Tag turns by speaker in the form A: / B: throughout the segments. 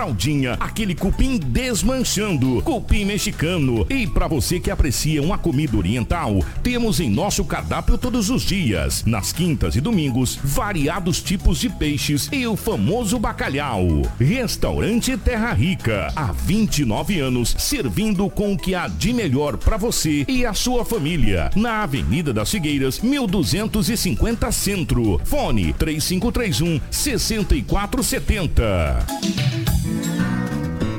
A: fraldinha, aquele cupim desmanchando, cupim mexicano. E para você que aprecia uma comida oriental, temos em nosso cardápio todos os dias, nas quintas e domingos, variados tipos de peixes e o famoso bacalhau. Restaurante Terra Rica, há 29 anos, servindo com o que há de melhor para você e a sua família. Na Avenida das Figueiras, 1250 Centro. Fone 3531 6470.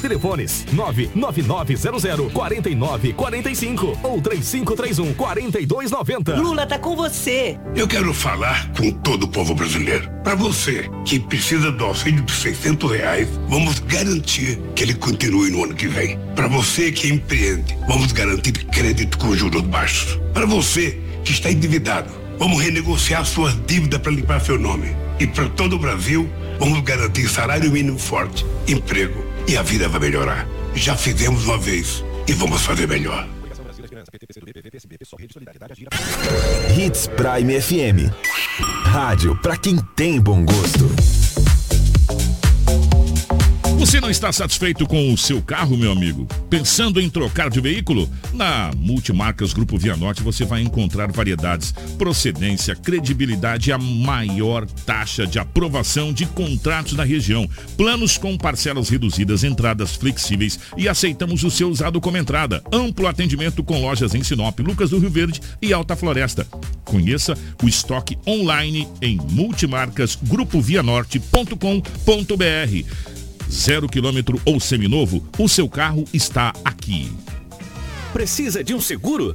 B: Telefones 99900 4945 ou 3531 4290.
C: Lula tá com você.
D: Eu quero falar com todo o povo brasileiro. Para você que precisa do auxílio de 600 reais, vamos garantir que ele continue no ano que vem. Para você que empreende, vamos garantir crédito com juros baixos. Para você que está endividado, vamos renegociar suas dívidas para limpar seu nome. E para todo o Brasil, vamos garantir salário mínimo forte, emprego e a vida vai melhorar. Já fizemos uma vez e vamos fazer melhor.
E: Hits Prime FM. Rádio para quem tem bom gosto.
A: Você não está satisfeito com o seu carro, meu amigo? Pensando em trocar de veículo? Na Multimarcas Grupo Via Norte você vai encontrar variedades, procedência, credibilidade e a maior taxa de aprovação de contratos da região. Planos com parcelas reduzidas, entradas flexíveis e aceitamos o seu usado como entrada. Amplo atendimento com lojas em Sinop, Lucas do Rio Verde e Alta Floresta. Conheça o estoque online em multimarcasgrupovianorte.com.br zero quilômetro ou seminovo, o seu carro está aqui.
B: Precisa de um seguro?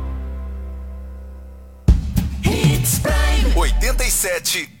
E: 87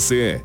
F: você.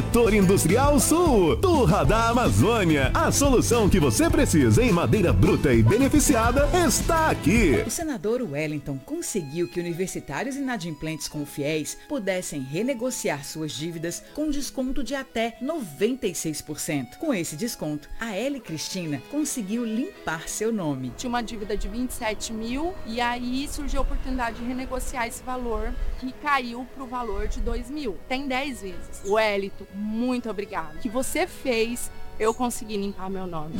G: Setor Industrial Sul. Turra da Amazônia. A solução que você precisa em madeira bruta e beneficiada está aqui.
H: O senador Wellington conseguiu que universitários inadimplentes com fiéis pudessem renegociar suas dívidas com desconto de até 96%. Com esse desconto, a L Cristina conseguiu limpar seu nome.
I: Tinha uma dívida de 27 mil e aí surgiu a oportunidade de renegociar esse valor que caiu para o valor de 2 mil. Tem 10 vezes. O Elito, muito obrigado. que você fez eu consegui limpar meu nome.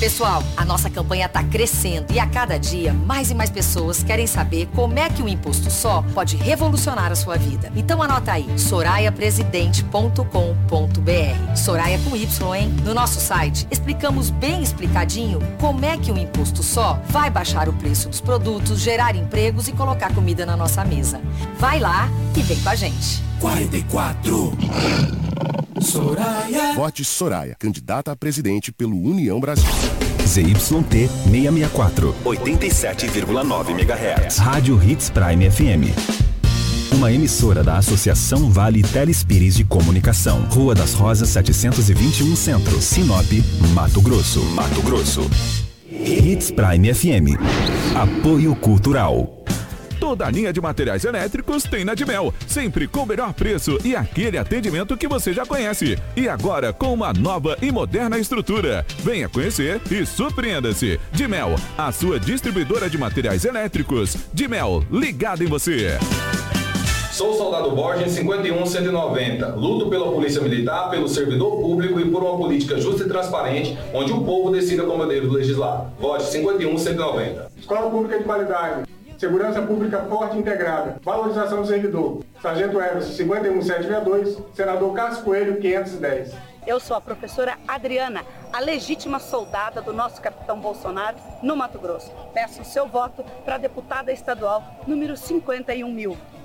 J: Pessoal, a nossa campanha está crescendo e a cada dia mais e mais pessoas querem saber como é que o imposto só pode revolucionar a sua vida. Então anota aí, soraiapresidente.com.br. Soraya com Y, hein? No nosso site explicamos bem explicadinho como é que o imposto só vai baixar o preço dos produtos, gerar empregos e colocar comida na nossa mesa. Vai lá e vem com a gente.
K: 44. Soraya.
L: Vote Soraya, candidata a presidente pelo União Brasil.
M: ZYT 664.
E: 87,9 MHz.
M: Rádio Hits Prime FM. Uma emissora da Associação Vale Telespires de Comunicação. Rua das Rosas 721 Centro, Sinop, Mato Grosso.
E: Mato Grosso.
M: Hits Prime FM. Apoio Cultural.
N: Toda a linha de materiais elétricos tem na Dimel, sempre com o melhor preço e aquele atendimento que você já conhece. E agora com uma nova e moderna estrutura. Venha conhecer e surpreenda-se. Dimel, a sua distribuidora de materiais elétricos. Dimel, ligado em você.
O: Sou soldado Borges 51190. Luto pela Polícia Militar, pelo servidor público e por uma política justa e transparente, onde o povo decida como devo legislar. Vote 51190.
P: Escola Pública de Qualidade. Segurança Pública Forte Integrada. Valorização do servidor. Sargento Everson 51762. Senador Cássio Coelho 510.
Q: Eu sou a professora Adriana, a legítima soldada do nosso capitão Bolsonaro no Mato Grosso. Peço o seu voto para deputada estadual número 51 mil.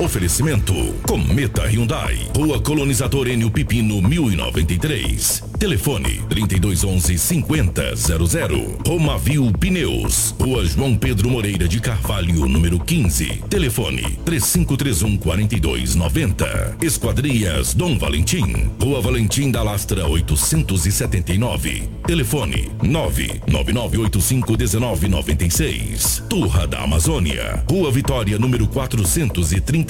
R: Oferecimento: Cometa Hyundai, Rua Colonizador Enio Pipino 1093. Telefone: 3211 5000. Romavil Pneus, Rua João Pedro Moreira de Carvalho, número 15. Telefone: 3531 4290. Esquadrias Dom Valentim, Rua Valentim da Lastra 879. Telefone: 99985 1996. Turra da Amazônia, Rua Vitória, número 430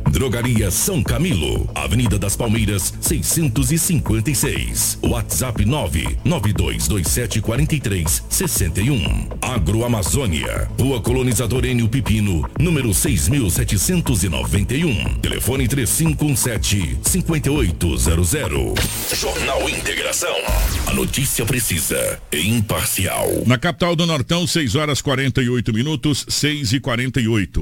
R: Drogaria São Camilo, Avenida das Palmeiras, 656. WhatsApp 992274361. Agroamazônia, Rua Colonizador Enio Pipino, número 6791. Telefone 3517-5800. Jornal Integração. A notícia precisa e imparcial.
A: Na capital do Nortão, 6 horas 48 minutos, 6 e 48.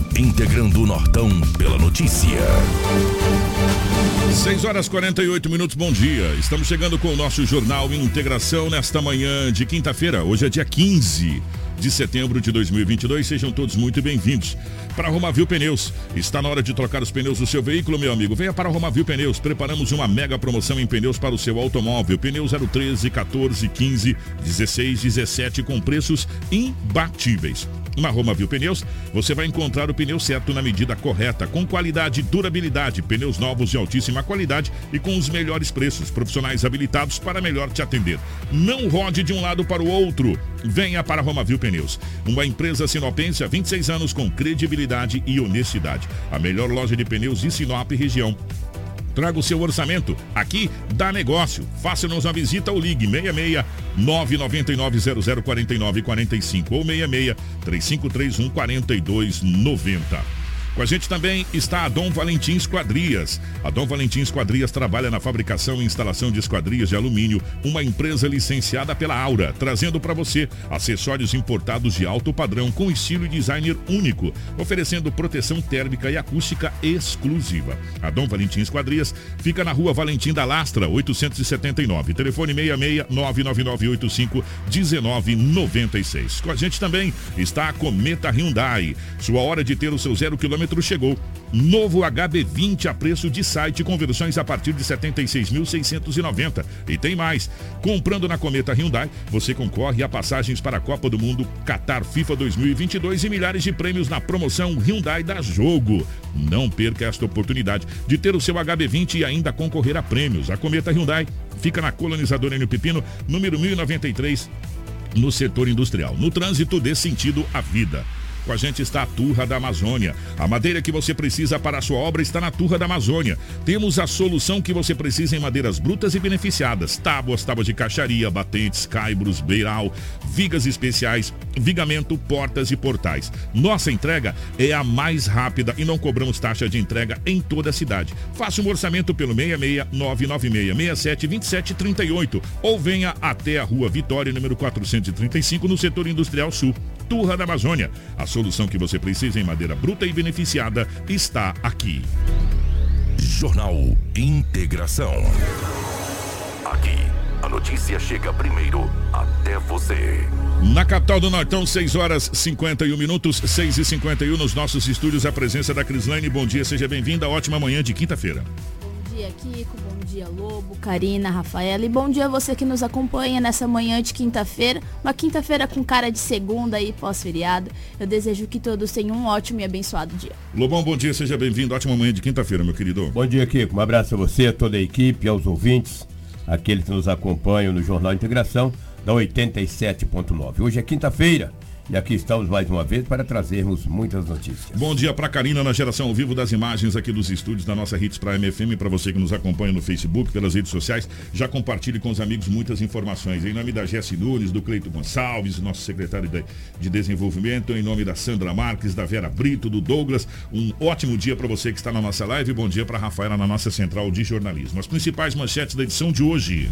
R: Integrando o Nortão pela notícia.
A: 6 horas 48 minutos, bom dia. Estamos chegando com o nosso Jornal Integração nesta manhã de quinta-feira. Hoje é dia 15 de setembro de 2022. Sejam todos muito bem-vindos. Para a Romavil Pneus, está na hora de trocar os pneus do seu veículo, meu amigo. Venha para a Romavil Pneus. Preparamos uma mega promoção em pneus para o seu automóvel. Pneu 013, 14, 15, 16, 17 com preços imbatíveis. Na Roma Viu Pneus, você vai encontrar o pneu certo na medida correta, com qualidade e durabilidade, pneus novos de altíssima qualidade e com os melhores preços, profissionais habilitados para melhor te atender. Não rode de um lado para o outro. Venha para a Roma Viu Pneus, uma empresa sinopense há 26 anos com credibilidade e honestidade. A melhor loja de pneus de Sinop região. Traga o seu orçamento. Aqui dá negócio. Faça-nos uma visita ou ligue 66 999 0049 45 ou 66 3531 4290. Com a gente também está a Dom Valentim Esquadrias. A Dom Valentim Esquadrias trabalha na fabricação e instalação de esquadrias de alumínio, uma empresa licenciada pela Aura, trazendo para você acessórios importados de alto padrão com estilo e designer único, oferecendo proteção térmica e acústica exclusiva. A Dom Valentim Esquadrias fica na rua Valentim da Lastra, 879. Telefone 66 99985 1996. Com a gente também está a Cometa Hyundai. Sua hora de ter o seu zero quilômetro chegou. Novo HB20 a preço de site com versões a partir de 76.690. E tem mais. Comprando na Cometa Hyundai, você concorre a passagens para a Copa do Mundo Qatar FIFA 2022 e milhares de prêmios na promoção Hyundai da Jogo. Não perca esta oportunidade de ter o seu HB20 e ainda concorrer a prêmios. A Cometa Hyundai fica na Colonizadora N Pepino, número 1093, no setor industrial. No trânsito, dê sentido à vida. Com a gente está a Turra da Amazônia. A madeira que você precisa para a sua obra está na Turra da Amazônia. Temos a solução que você precisa em madeiras brutas e beneficiadas: tábuas, tábuas de caixaria, batentes, caibros, beiral, vigas especiais, vigamento, portas e portais. Nossa entrega é a mais rápida e não cobramos taxa de entrega em toda a cidade. Faça um orçamento pelo 66 996 67 27 38 ou venha até a Rua Vitória, número 435, no setor industrial sul. Turra da Amazônia. A solução que você precisa em madeira bruta e beneficiada está aqui.
R: Jornal Integração. Aqui, a notícia chega primeiro até você.
A: Na capital do Nortão, 6 horas 51 minutos, 6 e 51 nos nossos estúdios, a presença da Crislane. Bom dia, seja bem-vinda. Ótima manhã de quinta-feira.
S: Bom dia, Kiko. Bom dia, Lobo, Karina, Rafaela. E bom dia a você que nos acompanha nessa manhã de quinta-feira. Uma quinta-feira com cara de segunda aí, pós-feriado. Eu desejo que todos tenham um ótimo e abençoado dia.
A: Lobão, bom dia, seja bem-vindo. Ótima manhã de quinta-feira, meu querido.
T: Bom dia, Kiko. Um abraço a você, a toda a equipe, aos ouvintes, aqueles que nos acompanham no Jornal Integração da 87.9. Hoje é quinta-feira, E aqui estamos mais uma vez para trazermos muitas notícias.
A: Bom dia para Karina na geração ao vivo das imagens aqui dos estúdios da nossa Hits Prime FM. Para você que nos acompanha no Facebook, pelas redes sociais, já compartilhe com os amigos muitas informações. Em nome da Jesse Nunes, do Cleito Gonçalves, nosso secretário de, de Desenvolvimento, em nome da Sandra Marques, da Vera Brito, do Douglas, um ótimo dia para você que está na nossa live. Bom dia para Rafaela na nossa central de jornalismo. As principais manchetes da edição de hoje.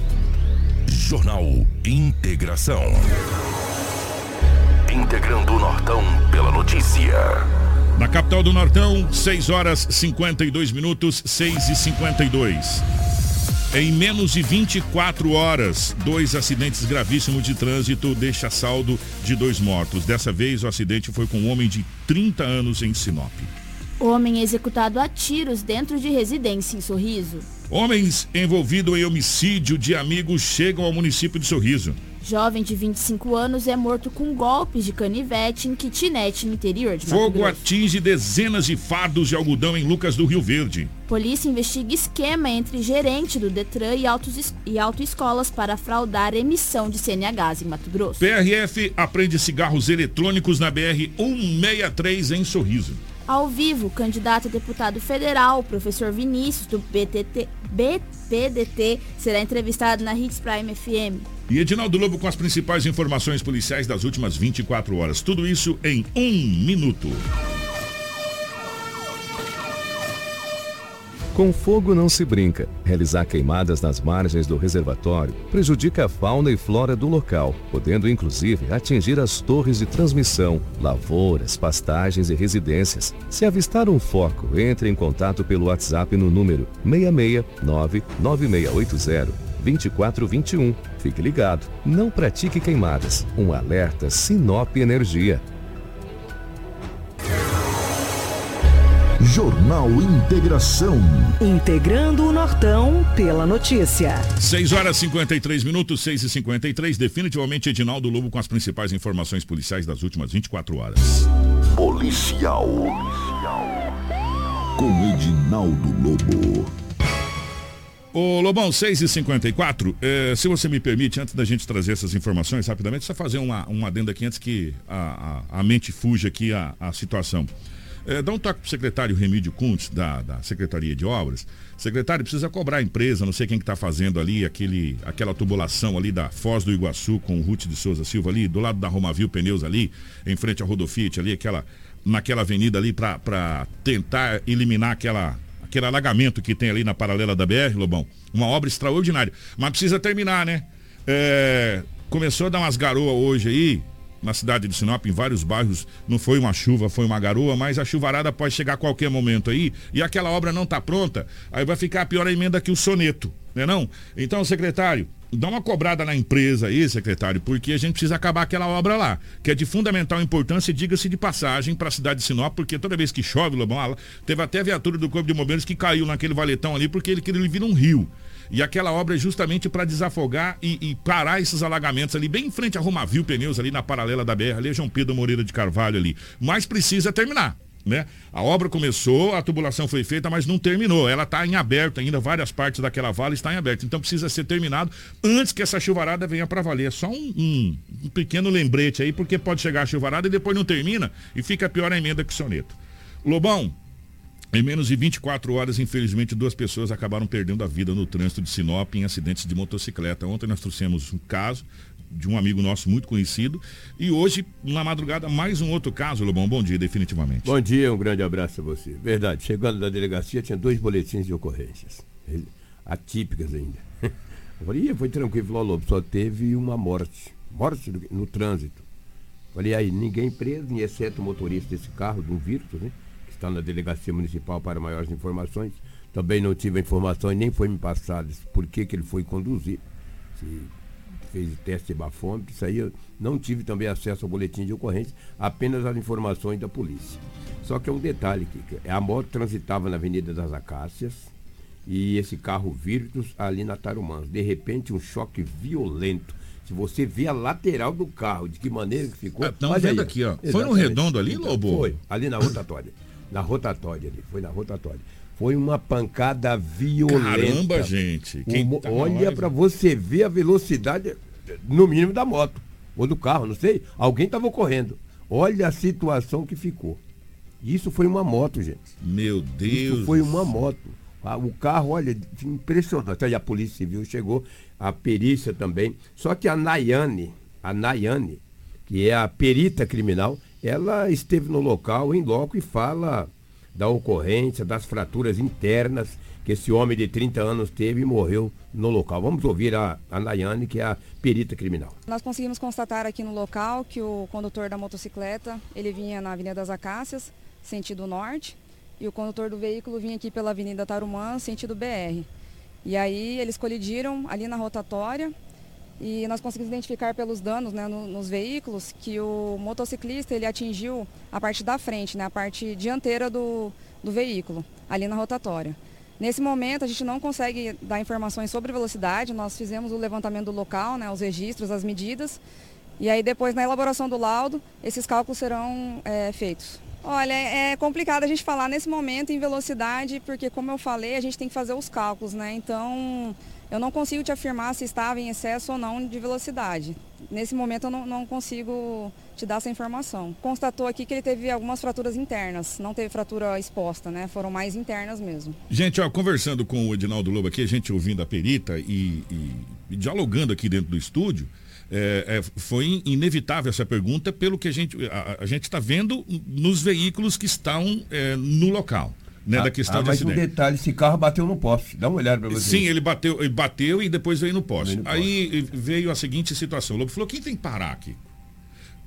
E: Jornal Integração. Integrando o Nortão pela notícia.
A: Na capital do Nortão, 6 horas 52 minutos, 6 e 52. Em menos de 24 horas, dois acidentes gravíssimos de trânsito deixa saldo de dois mortos. Dessa vez, o acidente foi com um homem de 30 anos em Sinop.
S: Homem executado a tiros dentro de residência em Sorriso.
A: Homens envolvidos em homicídio de amigos chegam ao município de Sorriso.
S: Jovem de 25 anos é morto com golpes de canivete em kitnet no interior de Mato
A: Fogo
S: Grosso.
A: atinge dezenas de fardos de algodão em Lucas do Rio Verde.
S: Polícia investiga esquema entre gerente do Detran e, autos, e autoescolas para fraudar emissão de CNHs em Mato Grosso.
A: PRF aprende cigarros eletrônicos na BR 163 em Sorriso.
S: Ao vivo, candidato a deputado federal, professor Vinícius, do BTT, BPDT, será entrevistado na Hits Prime FM.
A: E Edinaldo Lobo com as principais informações policiais das últimas 24 horas. Tudo isso em um minuto.
F: Com fogo não se brinca. Realizar queimadas nas margens do reservatório prejudica a fauna e flora do local, podendo inclusive atingir as torres de transmissão, lavouras, pastagens e residências. Se avistar um foco, entre em contato pelo WhatsApp no número 669 9680 2421. Fique ligado, não pratique queimadas. Um alerta Sinop Energia.
E: Jornal Integração.
U: Integrando o Nortão pela notícia.
A: 6 horas 53 minutos, 6 e 53 Definitivamente Edinaldo Lobo com as principais informações policiais das últimas 24 horas.
E: Policial. Com Edinaldo Lobo.
A: Ô Lobão, 6 e 54 eh, se você me permite, antes da gente trazer essas informações rapidamente, só fazer uma, uma adenda aqui antes que a, a, a mente fuja aqui a, a situação. É, dá um toque pro secretário Remídio Kuntz, da, da Secretaria de Obras. Secretário, precisa cobrar a empresa, não sei quem que está fazendo ali, aquele, aquela tubulação ali da Foz do Iguaçu com o Ruth de Souza Silva ali, do lado da Romavil Pneus ali, em frente ao Rodofiat ali, aquela, naquela avenida ali para tentar eliminar aquela, aquele alagamento que tem ali na paralela da BR, Lobão. Uma obra extraordinária. Mas precisa terminar, né? É, começou a dar umas garoas hoje aí, na cidade de Sinop, em vários bairros, não foi uma chuva, foi uma garoa, mas a chuvarada pode chegar a qualquer momento aí, e aquela obra não está pronta, aí vai ficar a pior emenda que o soneto, né não? Então, secretário, dá uma cobrada na empresa aí, secretário, porque a gente precisa acabar aquela obra lá, que é de fundamental importância, diga-se de passagem, para a cidade de Sinop, porque toda vez que chove, Lobão, teve até a viatura do Corpo de Bombeiros que caiu naquele valetão ali, porque ele queria vir um rio. E aquela obra é justamente para desafogar e, e, parar esses alagamentos ali, bem em frente a Romavil Pneus, ali na paralela da BR, ali é João Pedro Moreira de Carvalho ali. Mas precisa terminar. Né? A obra começou, a tubulação foi feita, mas não terminou. Ela está em aberto ainda, várias partes daquela vala estão em aberto. Então precisa ser terminado antes que essa chuvarada venha para valer. É só um, um, um, pequeno lembrete aí, porque pode chegar a chuvarada e depois não termina e fica pior a emenda que o soneto. Lobão, em menos de 24 horas, infelizmente, duas pessoas acabaram perdendo a vida no trânsito de Sinop em acidentes de motocicleta. Ontem nós trouxemos um caso de um amigo nosso muito conhecido. E hoje, na madrugada, mais um outro caso, Lobão. Bom dia, definitivamente.
T: Bom dia, um grande abraço a você. Verdade, chegando da delegacia, tinha dois boletins de ocorrências. Atípicas ainda. Eu falei, foi tranquilo, falou, Lobo, só teve uma morte. Morte no trânsito. Falei, aí, ninguém preso, exceto o motorista desse carro, do Virtus, né? está na delegacia municipal para maiores informações. Também não tive informações, nem foi me passado por que, que ele foi conduzido. Se fez teste de bafômetro, isso aí eu não tive também acesso ao boletim de ocorrência, apenas as informações da polícia. Só que é um detalhe que a moto transitava na Avenida das Acácias e esse carro Virtus ali na Tarumãs. De repente, um choque violento. Se você vê a lateral do carro, de que maneira que ficou.
A: Estamos é, vendo aí, aqui, ó. Exatamente. Foi no redondo ali, Lobo?
T: Foi, ali na rotatória na rotatória ali, foi na rotatória. Foi uma pancada violenta.
A: Caramba, gente.
T: Tá olha para você ver a velocidade, no mínimo, da moto. ou do carro, não sei. Alguém estava correndo. Olha a situação que ficou. Isso foi uma moto, gente.
A: Meu Deus.
T: Isso foi uma moto. Ah, o carro, olha, impressionante. Aí a Polícia Civil chegou, a perícia também. Só que a Nayane, a Nayane, que é a perita criminal, ela esteve no local, em loco, e fala da ocorrência, das fraturas internas que esse homem de 30 anos teve e morreu no local. Vamos ouvir a, a Nayane, que é a perita criminal.
V: Nós conseguimos constatar aqui no local que o condutor da motocicleta, ele vinha na Avenida das Acácias, sentido norte, e o condutor do veículo vinha aqui pela Avenida Tarumã, sentido BR. E aí eles colidiram ali na rotatória e nós conseguimos identificar pelos danos né, no, nos veículos que o motociclista ele atingiu a parte da frente, né, a parte dianteira do, do veículo, ali na rotatória. Nesse momento a gente não consegue dar informações sobre velocidade, nós fizemos o levantamento do local, né, os registros, as medidas, e aí depois na elaboração do laudo esses cálculos serão é, feitos. Olha, é complicado a gente falar nesse momento em velocidade, porque como eu falei, a gente tem que fazer os cálculos, né? Então, eu não consigo te afirmar se estava em excesso ou não de velocidade. Nesse momento eu não, não, consigo te dar essa informação. Constatou aqui que ele teve algumas fraturas internas, não teve fratura exposta, né? Foram mais internas mesmo.
A: Gente, ó, conversando com o Edinaldo Lobo aqui, a gente ouvindo a perita e, e, e dialogando aqui dentro do estúdio, é, é, foi inevitável essa pergunta pelo que a gente a, a gente está vendo nos veículos que estão é, no local. Né, ah, da questão ah,
T: mas
A: acidente.
T: um detalhe, esse carro bateu no poste. Dá uma olhada para você.
A: Sim, ele bateu, ele bateu e depois veio no poste. Veio no Aí poste. veio a seguinte situação. O Lobo falou, quem tem que parar aqui?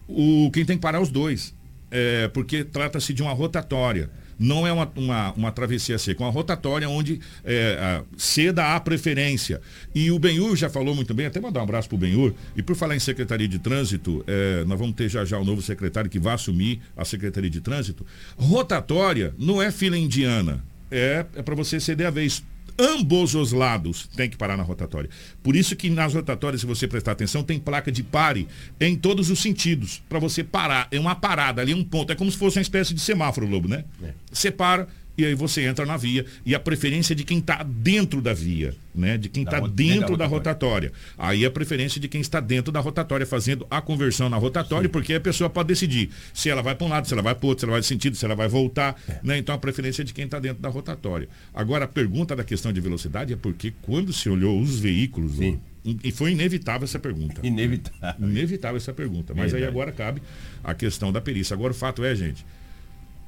A: O, quem tem que parar é os dois. É, porque trata-se de uma rotatória não é uma, uma, uma travessia seca, é uma rotatória onde é, a, ceda a preferência. E o Benhur já falou muito bem, até mandar um abraço para o Benhur. E por falar em Secretaria de Trânsito, é, nós vamos ter já já o novo secretário que vai assumir a Secretaria de Trânsito. Rotatória não é fila indiana, é, é para você ceder a vez ambos os lados tem que parar na rotatória. Por isso que nas rotatórias, se você prestar atenção, tem placa de pare em todos os sentidos, para você parar. É uma parada ali, um ponto. É como se fosse uma espécie de semáforo, Lobo, né? É. Você para, e aí você entra na via e a preferência de quem está dentro da via, né? De quem está dentro da rotatória. Aí a preferência de quem está dentro da rotatória, fazendo a conversão na rotatória, Sim. porque a pessoa pode decidir se ela vai para um lado, se ela vai para outro, se ela vai de sentido, se ela vai voltar, é. né? Então a preferência é de quem está dentro da rotatória. Agora a pergunta da questão de velocidade é porque quando se olhou os veículos, Sim. E foi inevitável essa pergunta.
T: Inevitável.
A: Inevitável essa pergunta. Mas Verdade. aí agora cabe a questão da perícia. Agora o fato é, gente,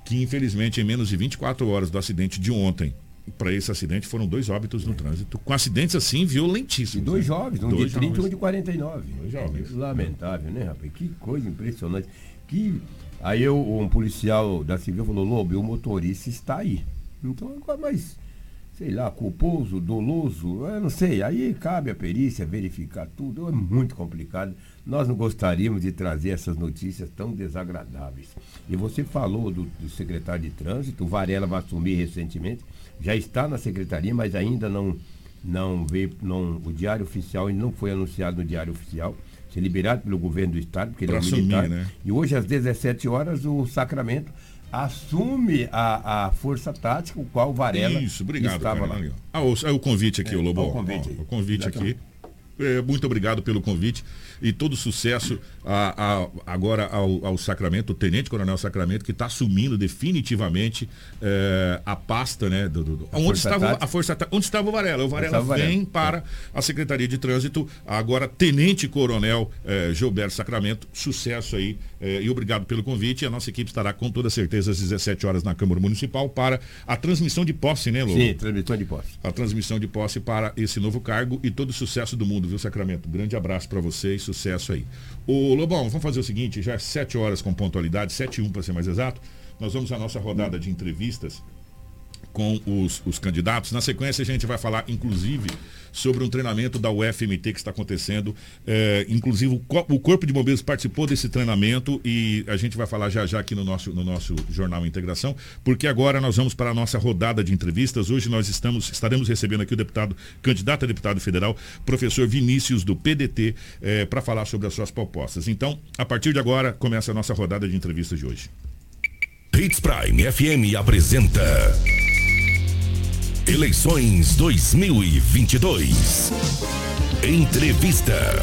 A: que infelizmente em menos de 24 horas do acidente de ontem, para esse acidente foram dois óbitos no é. trânsito, com acidentes assim violentíssimos.
T: E dois né? jovens, um dois de 30 e um de 49. Dois jovens. Lamentável, né, rapaz? Que coisa impressionante. Que... Aí eu, um policial da Civil falou, Lobo, o motorista está aí. Então agora, mas, sei lá, culposo, doloso, eu não sei. Aí cabe a perícia verificar tudo. É muito complicado. Nós não gostaríamos de trazer essas notícias tão desagradáveis. E você falou do, do secretário de trânsito, o Varela vai assumir recentemente, já está na secretaria, mas ainda não, não veio, não, o diário oficial ainda não foi anunciado no diário oficial, ser liberado pelo governo do estado, porque pra ele é um militar. Né? E hoje, às 17 horas, o Sacramento assume a, a força tática, o qual o Varela
A: Isso, obrigado, estava lá. Ah, o, é o convite aqui, é, o Lobo. O
T: convite,
A: o convite aqui. É, muito obrigado pelo convite e todo sucesso a, a, agora ao, ao, Sacramento, o Tenente Coronel Sacramento, que está assumindo definitivamente é, a pasta, né? Do, do, a onde, força estava, a força, onde estava o Varela? O Varela vem para a Secretaria de Trânsito, agora Tenente Coronel é, Gilberto Sacramento, sucesso aí é, e obrigado pelo convite. A nossa equipe estará com toda certeza às 17 horas na Câmara Municipal para a transmissão de posse, né, Lobo?
T: Sim, transmissão de posse.
A: A transmissão de posse para esse novo cargo e todo o sucesso do mundo, viu, Sacramento? Grande abraço para vocês, sucesso aí. O Lobão, vamos fazer o seguinte, já é 7 horas com pontualidade, 7 e 1 para ser mais exato. Nós vamos à nossa rodada de entrevistas com os, os candidatos. Na sequência, a gente vai falar, inclusive, sobre um treinamento da UFMT que está acontecendo. É, inclusive, o, Corpo de Bombeiros participou desse treinamento e a gente vai falar já já aqui no nosso, no nosso Jornal Integração, porque agora nós vamos para a nossa rodada de entrevistas. Hoje nós estamos, estaremos recebendo aqui o deputado, candidato a deputado federal, professor Vinícius do PDT, é, para falar sobre as suas propostas. Então, a partir de agora, começa a nossa rodada de entrevistas de hoje.
R: Hits Prime FM apresenta Eleições 2022. Entrevista.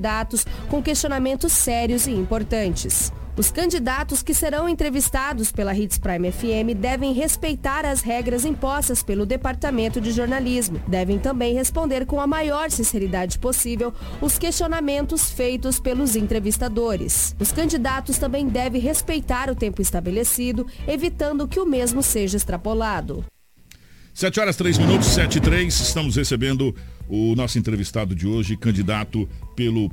W: com questionamentos sérios e importantes. Os candidatos que serão entrevistados pela Hits Prime FM devem respeitar as regras impostas pelo Departamento de Jornalismo. Devem também responder com a maior sinceridade possível os questionamentos feitos pelos entrevistadores. Os candidatos também devem respeitar o tempo estabelecido, evitando que o mesmo seja extrapolado.
A: 7 horas 3 minutos, 7 e 3. Estamos recebendo o nosso entrevistado de hoje, candidato pelo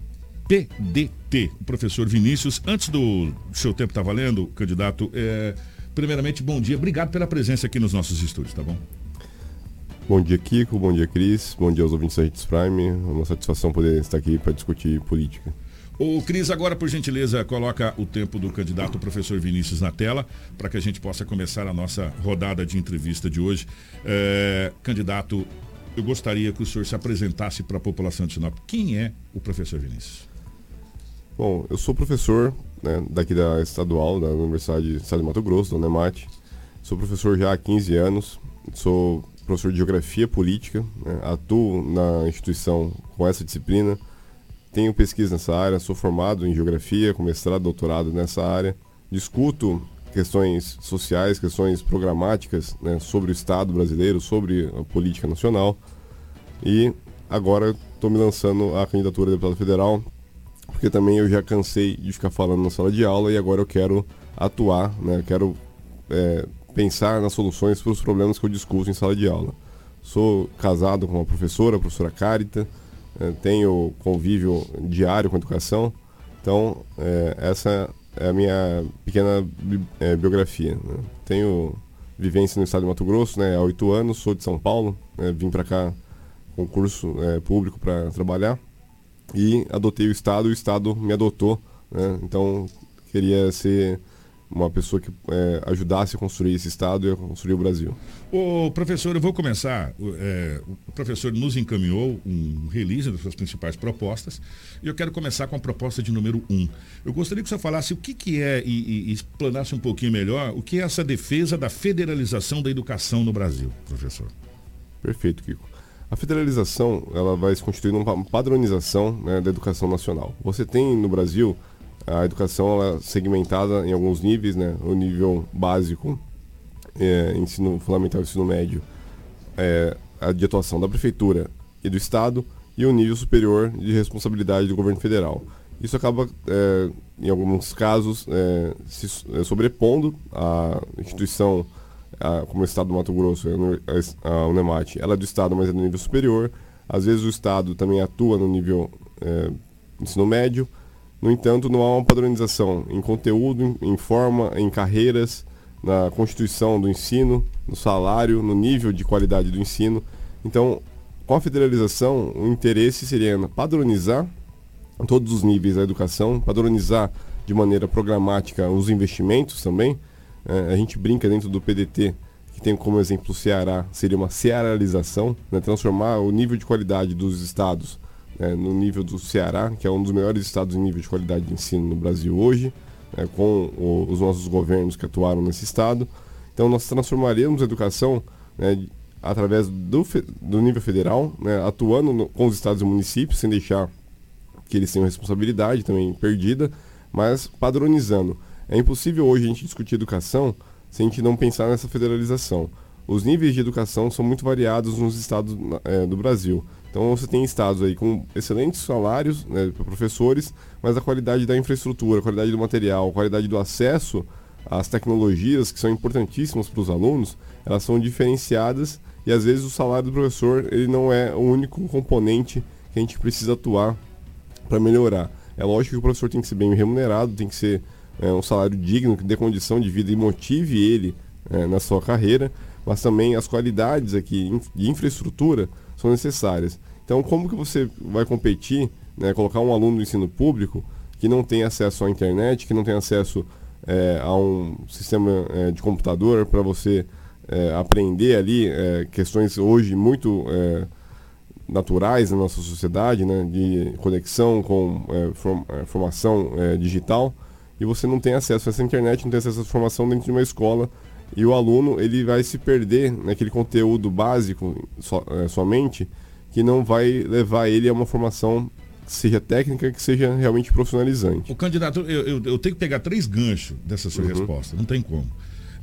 A: PDT, o professor Vinícius. Antes do seu tempo estar tá valendo, candidato, é, primeiramente, bom dia. Obrigado pela presença aqui nos nossos estúdios, tá bom?
X: Bom dia, Kiko. Bom dia, Cris. Bom dia aos ouvintes da Hits Prime. É uma satisfação poder estar aqui para discutir política.
A: O Cris, agora, por gentileza, coloca o tempo do candidato professor Vinícius na tela, para que a gente possa começar a nossa rodada de entrevista de hoje. É, candidato, eu gostaria que o senhor se apresentasse para a população de Sinop. Quem é o professor Vinícius?
X: Bom, eu sou professor né, daqui da estadual, da Universidade de Estado de Mato Grosso, da Unemate. Sou professor já há 15 anos, sou professor de Geografia Política, né, atuo na instituição com essa disciplina, tenho pesquisa nessa área, sou formado em Geografia, com mestrado, doutorado nessa área, discuto questões sociais, questões programáticas né, sobre o Estado brasileiro, sobre a política nacional e agora estou me lançando à candidatura a deputado federal porque também eu já cansei de ficar falando na sala de aula e agora eu quero atuar, né? quero é, pensar nas soluções para os problemas que eu discuto em sala de aula. Sou casado com uma professora, a professora Carita, é, tenho convívio diário com a educação, então é, essa a minha pequena é, biografia. Né? Tenho vivência no estado de Mato Grosso né, há oito anos, sou de São Paulo, né, vim para cá concurso é, público para trabalhar e adotei o Estado, o Estado me adotou. Né? Então, queria ser uma pessoa que é, ajudasse a construir esse Estado e a construir o Brasil.
A: O professor, eu vou começar. É, o professor nos encaminhou um release das suas principais propostas e eu quero começar com a proposta de número um. Eu gostaria que senhor falasse o que, que é e, e explanasse um pouquinho melhor o que é essa defesa da federalização da educação no Brasil, professor.
X: Perfeito, Kiko. A federalização ela vai se constituir numa padronização né, da educação nacional. Você tem no Brasil a educação ela, segmentada em alguns níveis, né, o nível básico, é, ensino fundamental e ensino médio, é, de atuação da prefeitura e do estado, e o nível superior de responsabilidade do governo federal. Isso acaba, é, em alguns casos, é, se é, sobrepondo à instituição a, como o Estado do Mato Grosso, a Unemate, ela é do Estado, mas é no nível superior. Às vezes o Estado também atua no nível é, ensino médio. No entanto, não há uma padronização em conteúdo, em, em forma, em carreiras, na constituição do ensino, no salário, no nível de qualidade do ensino. Então, com a federalização, o interesse seria padronizar todos os níveis da educação, padronizar de maneira programática os investimentos também, é, a gente brinca dentro do PDT, que tem como exemplo o Ceará, seria uma cearalização, né, transformar o nível de qualidade dos estados né, no nível do Ceará, que é um dos melhores estados em nível de qualidade de ensino no Brasil hoje, né, com o, os nossos governos que atuaram nesse estado. Então nós transformaríamos a educação né, através do, do nível federal, né, atuando no, com os estados e municípios, sem deixar que eles tenham responsabilidade também perdida, mas padronizando. É impossível hoje a gente discutir educação se a gente não pensar nessa federalização. Os níveis de educação são muito variados nos estados é, do Brasil. Então você tem estados aí com excelentes salários né, para professores, mas a qualidade da infraestrutura, a qualidade do material, a qualidade do acesso às tecnologias que são importantíssimas para os alunos, elas são diferenciadas e às vezes o salário do professor ele não é o único componente que a gente precisa atuar para melhorar. É lógico que o professor tem que ser bem remunerado, tem que ser é, um salário digno, que dê condição de vida e motive ele é, na sua carreira, mas também as qualidades aqui de infraestrutura são necessárias. Então, como que você vai competir, né, colocar um aluno do ensino público que não tem acesso à internet, que não tem acesso é, a um sistema é, de computador para você é, aprender ali é, questões hoje muito é, naturais na nossa sociedade, né, de conexão com é, form, formação digital, e você não tem acesso a essa internet, não tem acesso a essa formação dentro de uma escola e o aluno ele vai se perder naquele conteúdo básico so, somente que não vai levar ele a uma formação seja técnica, que seja realmente profissionalizante.
A: O candidato, eu, eu, eu tenho que pegar três ganchos dessa sua uhum. resposta, não tem como.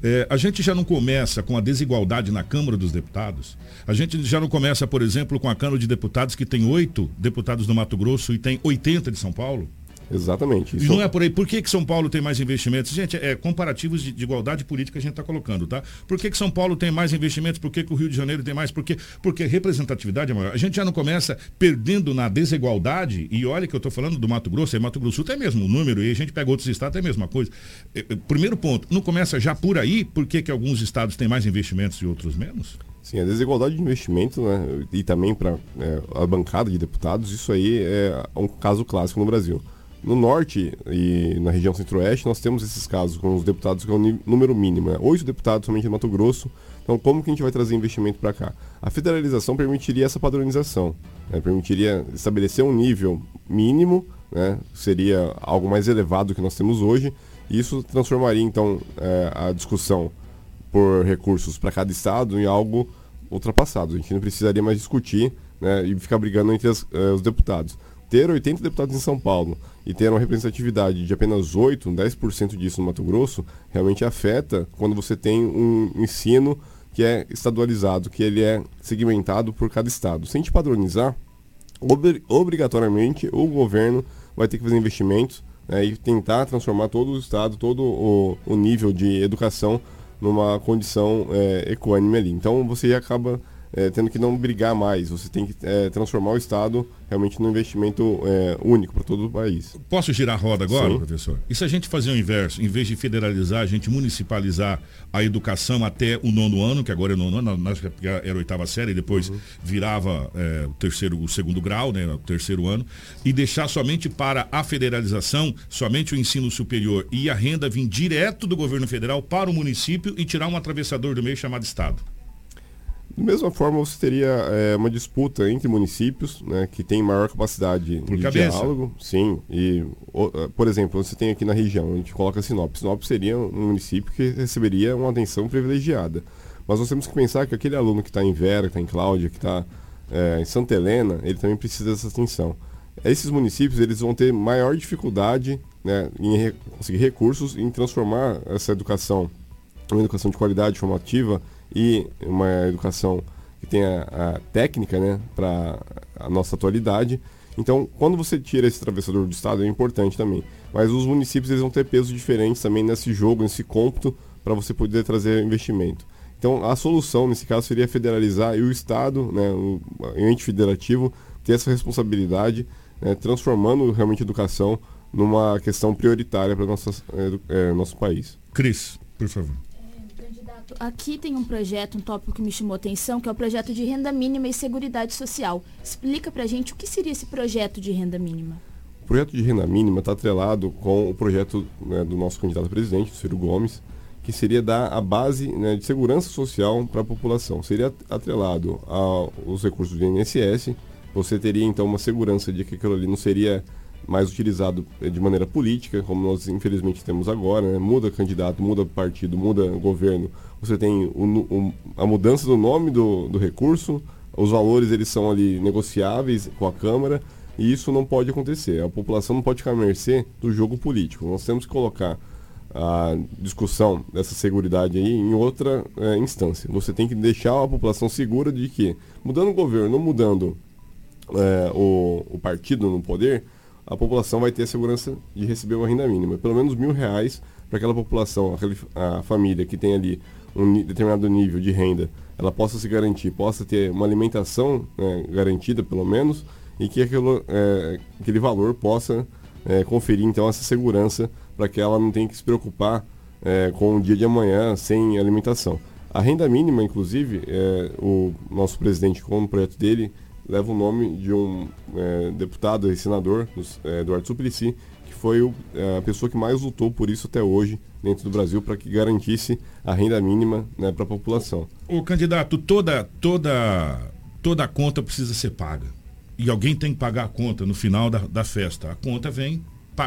A: É, a gente já não começa com a desigualdade na Câmara dos Deputados. A gente já não começa, por exemplo, com a Câmara de Deputados que tem oito deputados no Mato Grosso e tem 80 de São Paulo.
X: Exatamente.
A: Isso... E não é por aí. Por que, que São Paulo tem mais investimentos? Gente, é comparativos de, de igualdade política que a gente está colocando, tá? Por que, que São Paulo tem mais investimentos? Por que, que o Rio de Janeiro tem mais? Por quê? Porque representatividade é maior. A gente já não começa perdendo na desigualdade, e olha que eu estou falando do Mato Grosso, é Mato Grosso tem mesmo o número, e a gente pega outros estados, é a mesma coisa. É, é, primeiro ponto, não começa já por aí, por que, que alguns estados têm mais investimentos e outros menos?
X: Sim, a desigualdade de investimento, né, e também para é, a bancada de deputados, isso aí é um caso clássico no Brasil. No norte e na região centro-oeste, nós temos esses casos com os deputados que é o número mínimo, né? oito deputados somente no Mato Grosso. Então, como que a gente vai trazer investimento para cá? A federalização permitiria essa padronização, né? permitiria estabelecer um nível mínimo, né? seria algo mais elevado que nós temos hoje, e isso transformaria, então, é, a discussão por recursos para cada estado em algo ultrapassado. A gente não precisaria mais discutir né? e ficar brigando entre as, eh, os deputados. Ter 80 deputados em São Paulo e ter uma representatividade de apenas 8, 10% disso no Mato Grosso, realmente afeta quando você tem um ensino que é estadualizado, que ele é segmentado por cada estado. Se a gente padronizar, obrigatoriamente o governo vai ter que fazer investimentos né, e tentar transformar todo o estado, todo o, o nível de educação numa condição é, equânime ali. Então você acaba é, tendo que não brigar mais, você tem que é, transformar o Estado realmente num investimento é, único para todo o país.
A: Posso girar a roda agora, Sim. professor? E se a gente fazer o inverso, em vez de federalizar, a gente municipalizar a educação até o nono ano, que agora é nono ano, na era a oitava série, e depois uhum. virava é, o terceiro, o segundo grau, né, o terceiro ano, e deixar somente para a federalização, somente o ensino superior e a renda vir direto do governo federal para o município e tirar um atravessador do meio chamado Estado.
X: Da mesma forma, você teria é, uma disputa entre municípios, né, que tem maior capacidade
A: Por
X: de
A: cabeça.
X: diálogo. Sim, e, eh, por exemplo, você tem aqui na região, a gente coloca Sinop. Sinop seria um município que receberia uma atenção privilegiada. Mas nós temos que pensar que aquele aluno que está em Vera, que está em Cláudia, que está é, em Santa Helena, ele também precisa dessa atenção. Esses municípios eles vão ter maior dificuldade né, em re conseguir recursos em transformar essa educação, uma educação de qualidade formativa, e uma educação que tenha a técnica né, para a nossa atualidade. Então, quando você tira esse atravessador do Estado, é importante também. Mas os municípios eles vão ter pesos diferentes também nesse jogo, nesse cômputo, para você poder trazer investimento. Então, a solução nesse caso seria federalizar e o Estado, né, o ente federativo, ter essa responsabilidade, né, transformando realmente a educação numa questão prioritária para é, nosso país.
A: Cris, por favor
S: aqui tem um projeto, um tópico que me chamou atenção, que é o projeto de renda mínima e seguridade social. Explica pra gente o que seria esse projeto de renda mínima.
X: O projeto de renda mínima está atrelado com o projeto né, do nosso candidato a presidente, Ciro Gomes, que seria dar a base né, de segurança social para a população. Seria atrelado aos recursos do INSS, você teria então uma segurança de que aquilo ali não seria mais utilizado eh, de maneira política, como nós infelizmente temos agora, né? muda candidato, muda partido, muda governo, você tem o, o, a mudança do nome do, do recurso, os valores eles são ali negociáveis com a Câmara e isso não pode acontecer. A população não pode ficar à mercê do jogo político. Nós temos que colocar a discussão dessa segurança aí em outra é, instância. Você tem que deixar a população segura de que, mudando o governo, mudando é, o, o partido no poder, a população vai ter a segurança de receber uma renda mínima, pelo menos mil reais para aquela população, a família que tem ali um determinado nível de renda, ela possa se garantir, possa ter uma alimentação né, garantida pelo menos e que aquilo, é, aquele valor possa é, conferir então essa segurança para que ela não tenha que se preocupar é, com o dia de amanhã sem alimentação. A renda mínima, inclusive, é, o nosso presidente, com o projeto dele, leva o nome de um é, deputado e senador, é, Eduardo Suplicy, que foi o, é, a pessoa que mais lutou por isso até hoje dentro do Brasil para que garantisse a renda mínima né, para a população.
A: O candidato, toda, toda, toda a conta precisa ser paga. E alguém tem que pagar a conta no final da, da festa. A conta vem,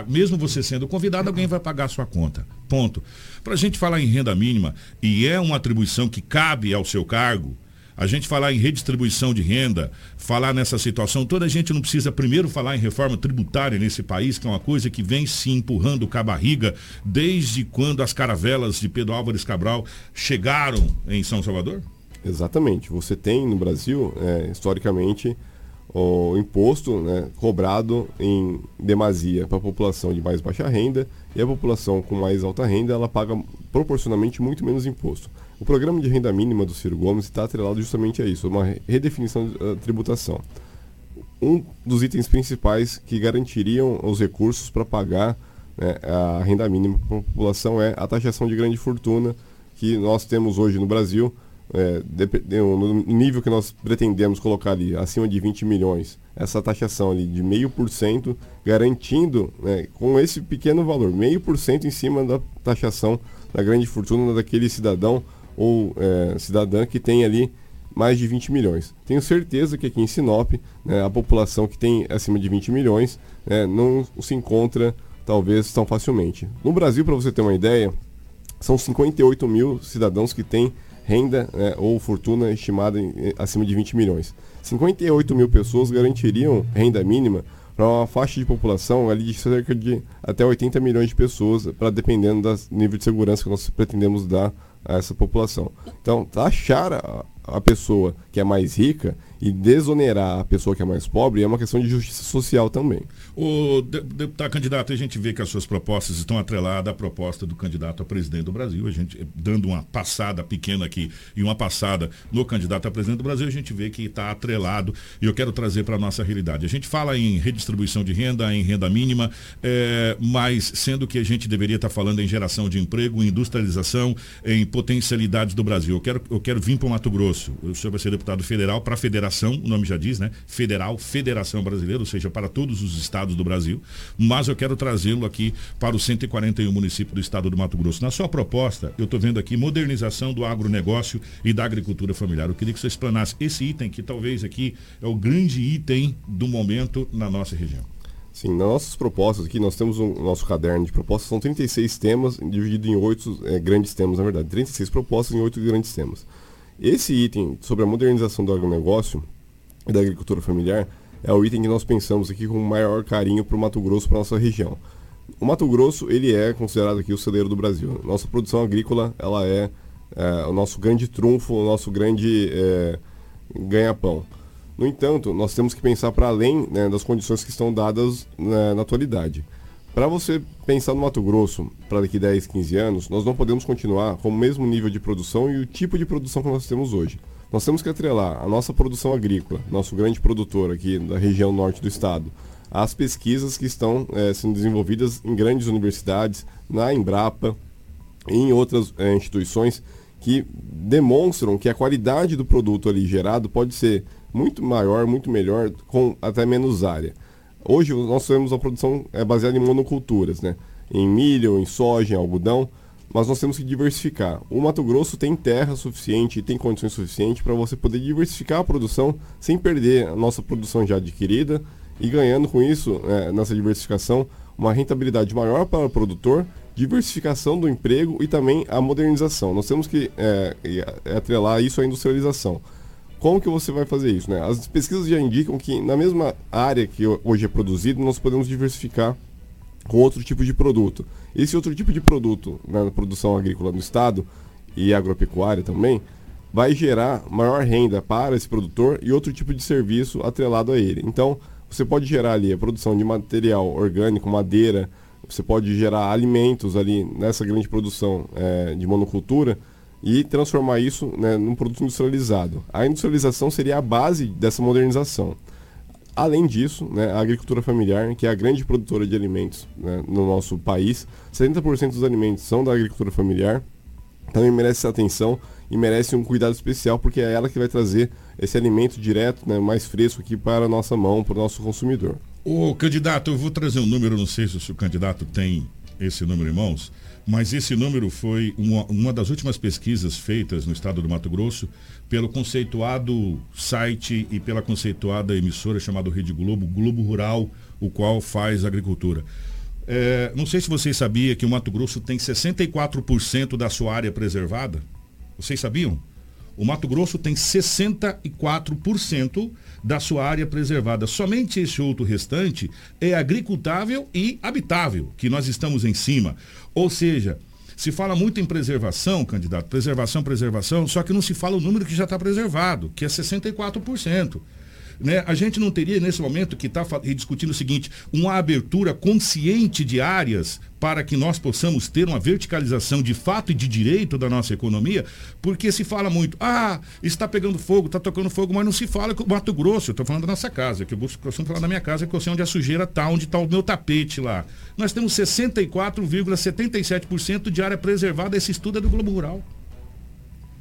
A: mesmo você sendo convidado, alguém vai pagar a sua conta. Ponto. Para a gente falar em renda mínima, e é uma atribuição que cabe ao seu cargo, a gente falar em redistribuição de renda, falar nessa situação, toda a gente não precisa primeiro falar em reforma tributária nesse país, que é uma coisa que vem se empurrando com a barriga desde quando as caravelas de Pedro Álvares Cabral chegaram em São Salvador?
X: Exatamente. Você tem no Brasil, é, historicamente, o imposto né, cobrado em demasia para a população de mais baixa renda e a população com mais alta renda ela paga proporcionalmente muito menos imposto. O programa de renda mínima do Ciro Gomes está atrelado justamente a isso, uma redefinição da tributação. Um dos itens principais que garantiriam os recursos para pagar né, a renda mínima para a população é a taxação de grande fortuna que nós temos hoje no Brasil, é, no nível que nós pretendemos colocar ali, acima de 20 milhões, essa taxação ali de meio por cento, garantindo, né, com esse pequeno valor, meio por cento em cima da taxação da grande fortuna daquele cidadão ou é, cidadã que tem ali mais de 20 milhões. Tenho certeza que aqui em Sinop, né, a população que tem acima de 20 milhões né, não se encontra talvez tão facilmente. No Brasil, para você ter uma ideia, são 58 mil cidadãos que têm renda né, ou fortuna estimada em, acima de 20 milhões. 58 mil pessoas garantiriam renda mínima para uma faixa de população ali de cerca de até 80 milhões de pessoas, para dependendo do nível de segurança que nós pretendemos dar a essa população. Então, taxar a, a pessoa que é mais rica e desonerar a pessoa que é mais pobre é uma questão de justiça social também.
A: O deputado candidato, a gente vê que as suas propostas estão atreladas à proposta do candidato a presidente do Brasil. A gente, dando uma passada pequena aqui e uma passada no candidato a presidente do Brasil, a gente vê que está atrelado e eu quero trazer para a nossa realidade. A gente fala em redistribuição de renda, em renda mínima, é, mas sendo que a gente deveria estar tá falando em geração de emprego, em industrialização, em potencialidades do Brasil. Eu quero, eu quero vir para o Mato Grosso. O senhor vai ser deputado federal para a federação, o nome já diz, né? Federal, Federação Brasileira, ou seja, para todos os estados estados do Brasil, mas eu quero trazê-lo aqui para os 141 municípios do estado do Mato Grosso. Na sua proposta, eu estou vendo aqui modernização do agronegócio e da agricultura familiar. Eu queria que você explanasse esse item, que talvez aqui é o grande item do momento na nossa região.
X: Sim, nas nossas propostas aqui, nós temos o um, nosso caderno de propostas, são 36 temas, dividido em oito é, grandes temas, na verdade. 36 propostas em oito grandes temas. Esse item sobre a modernização do agronegócio e da agricultura familiar, é o item que nós pensamos aqui com o maior carinho para o Mato Grosso, para nossa região. O Mato Grosso ele é considerado aqui o celeiro do Brasil. Nossa produção agrícola ela é, é o nosso grande trunfo, o nosso grande é, ganha-pão. No entanto, nós temos que pensar para além né, das condições que estão dadas né, na atualidade. Para você pensar no Mato Grosso para daqui 10, 15 anos, nós não podemos continuar com o mesmo nível de produção e o tipo de produção que nós temos hoje. Nós temos que atrelar a nossa produção agrícola, nosso grande produtor aqui da região norte do estado, às pesquisas que estão é, sendo desenvolvidas em grandes universidades, na Embrapa e em outras é, instituições que demonstram que a qualidade do produto ali gerado pode ser muito maior, muito melhor, com até menos área. Hoje nós temos uma produção é, baseada em monoculturas, né? em milho, em soja, em algodão, mas nós temos que diversificar. O Mato Grosso tem terra suficiente e tem condições suficientes para você poder diversificar a produção sem perder a nossa produção já adquirida e ganhando com isso, é, nessa diversificação, uma rentabilidade maior para o produtor, diversificação do emprego e também a modernização. Nós temos que é, atrelar isso à industrialização. Como que você vai fazer isso? Né? As pesquisas já indicam que na mesma área que hoje é produzido, nós podemos diversificar com outro tipo de produto. Esse outro tipo de produto né, na produção agrícola no estado e agropecuária também vai gerar maior renda para esse produtor e outro tipo de serviço atrelado a ele. Então, você pode gerar ali a produção de material orgânico, madeira, você pode gerar alimentos ali nessa grande produção é, de monocultura e transformar isso né, num produto industrializado. A industrialização seria a base dessa modernização. Além disso, né, a agricultura familiar, que é a grande produtora de alimentos né, no nosso país, 70% dos alimentos são da agricultura familiar, também merece atenção e merece um cuidado especial, porque é ela que vai trazer esse alimento direto, né, mais fresco aqui para a nossa mão, para o nosso consumidor.
A: O candidato, eu vou trazer um número, não sei se o candidato tem esse número em mãos, mas esse número foi uma, uma, das últimas pesquisas feitas no estado do Mato Grosso pelo conceituado site e pela conceituada emissora chamada Rede Globo, Globo Rural, o qual faz agricultura. É, não sei se vocês sabiam que o Mato Grosso tem 64% da sua área preservada. Vocês sabiam? O Mato Grosso tem 64% da sua área preservada. Somente esse outro restante é agricultável e habitável, que nós estamos em cima. Ou seja, se fala muito em preservação, candidato, preservação, preservação, só que não se fala o número que já está preservado, que é 64%. Né? A gente não teria, nesse momento, que está discutindo o seguinte, uma abertura consciente de áreas para que nós possamos ter uma verticalização de fato e de direito da nossa economia, porque se fala muito, ah, está pegando fogo, está tocando fogo, mas não se fala que o Mato Grosso, eu estou falando da nossa casa, que eu costumo falar da minha casa, que eu sei onde a sujeira está, onde está o meu tapete lá. Nós temos 64,77% de área preservada, esse estudo é do Globo Rural.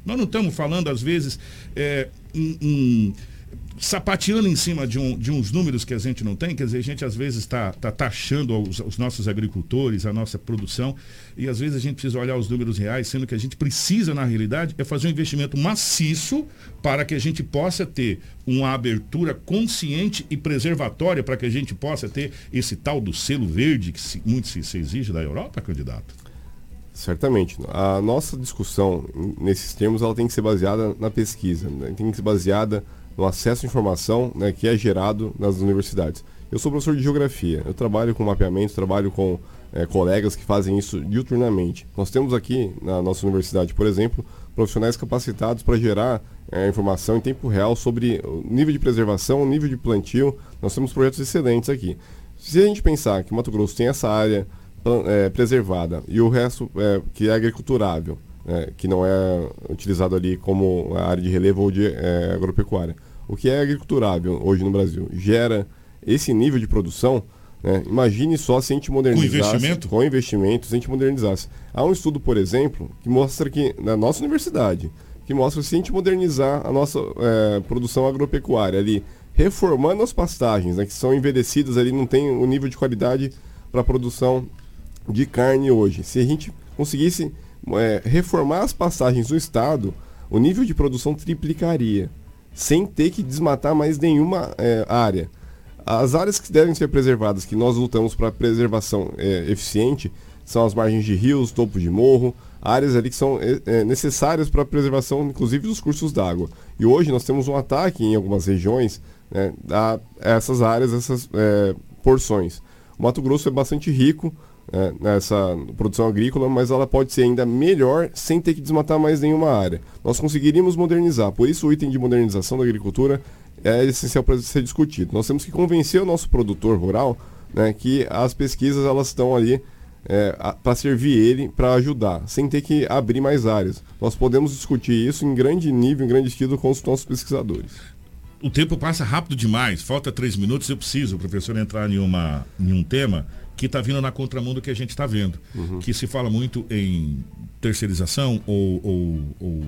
A: Nós não estamos falando, às vezes, é, em, em sapateando em cima de, um, de uns números que a gente não tem, quer dizer, a gente às vezes está tá taxando os, os, nossos agricultores, a nossa produção, e às vezes a gente precisa olhar os números reais, sendo que a gente precisa, na realidade, é fazer um investimento maciço para que a gente possa ter uma abertura consciente e preservatória para que a gente possa ter esse tal do selo verde que se, muito se, se exige da Europa, candidato.
X: Certamente. A nossa discussão nesses termos ela tem que ser baseada na pesquisa, né? tem que ser baseada no acesso à informação né, que é gerado nas universidades. Eu sou professor de geografia, eu trabalho com mapeamento, trabalho com é, colegas que fazem isso diuturnamente. Nós temos aqui na nossa universidade, por exemplo, profissionais capacitados para gerar é, informação em tempo real sobre o nível de preservação, o nível de plantio. Nós temos projetos excelentes aqui. Se a gente pensar que Mato Grosso tem essa área é, preservada e o resto que é agriculturável, é, que não é utilizado ali como área de relevo ou de agropecuária, o que é agriculturável hoje no Brasil gera esse nível de produção, né? imagine só se a gente modernizasse.
A: Com investimento?
X: Com investimento, se a gente modernizasse. Há um estudo, por exemplo, que mostra que, na nossa universidade, que mostra que se a gente modernizar a nossa é, produção agropecuária ali, reformando as pastagens, né, que são envelhecidas ali, não tem o nível de qualidade para a produção de carne hoje. Se a gente conseguisse é, reformar as pastagens do estado, o nível de produção triplicaria sem ter que desmatar mais nenhuma é, área. As áreas que devem ser preservadas, que nós lutamos para preservação é, eficiente, são as margens de rios, topo de morro, áreas ali que são é, é necessárias para a preservação, inclusive, dos cursos d'água. E hoje nós temos um ataque em algumas regiões né, a essas áreas, essas é, porções. O Mato Grosso é bastante rico é, nessa produção agrícola, mas ela pode ser ainda melhor sem ter que desmatar mais nenhuma área. Nós conseguiríamos modernizar, por isso o item de modernização da agricultura é essencial para ser discutido. Nós temos que convencer o nosso produtor rural né, que as pesquisas elas estão ali é, para servir ele, para ajudar, sem ter que abrir mais áreas. Nós podemos discutir isso em grande nível, em grande estilo com os nossos pesquisadores.
A: O tempo passa rápido demais, falta três minutos, eu preciso, professor, entrar em, uma, em um tema que está vindo na contramão do que a gente está vendo. Uhum. Que se fala muito em terceirização ou, ou, ou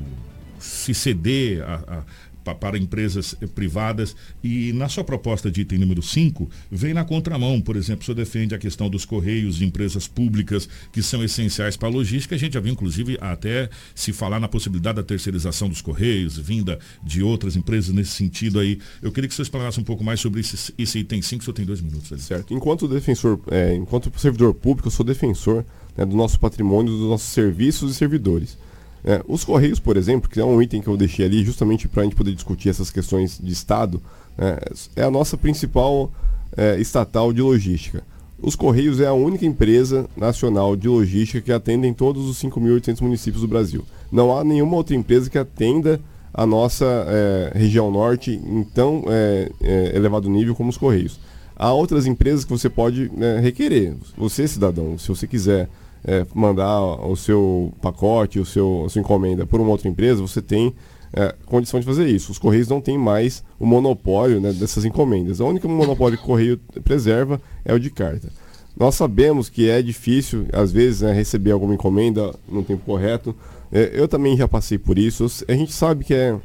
A: se ceder a, a, para empresas privadas e na sua proposta de item número 5 vem na contramão, por exemplo, o senhor defende a questão dos correios de empresas públicas que são essenciais para a logística, a gente já viu inclusive até se falar na possibilidade da terceirização dos correios, vinda de outras empresas nesse sentido aí. Eu queria que o senhor explanasse um pouco mais sobre esse, esse item 5, o senhor tem dois minutos. Ali.
X: Certo. Enquanto defensor, é, enquanto servidor público, eu sou defensor né, do nosso patrimônio, dos nossos serviços e servidores. É, os Correios, por exemplo, que é um item que eu deixei ali justamente para a gente poder discutir essas questões de Estado, é, é a nossa principal é, estatal de logística. Os Correios é a única empresa nacional de logística que atende em todos os 5.800 municípios do Brasil. Não há nenhuma outra empresa que atenda a nossa é, região norte em tão é, é, elevado nível como os Correios. Há outras empresas que você pode né, requerer. Você, cidadão, se você quiser é, mandar o seu pacote, o seu, a sua encomenda por uma outra empresa, você tem é, condição de fazer isso. Os Correios não têm mais o monopólio né, dessas encomendas. A única monopólio que o Correio preserva é o de carta. Nós sabemos que é difícil, às vezes, né, receber alguma encomenda no tempo correto. É, eu também já passei por isso. A gente sabe que é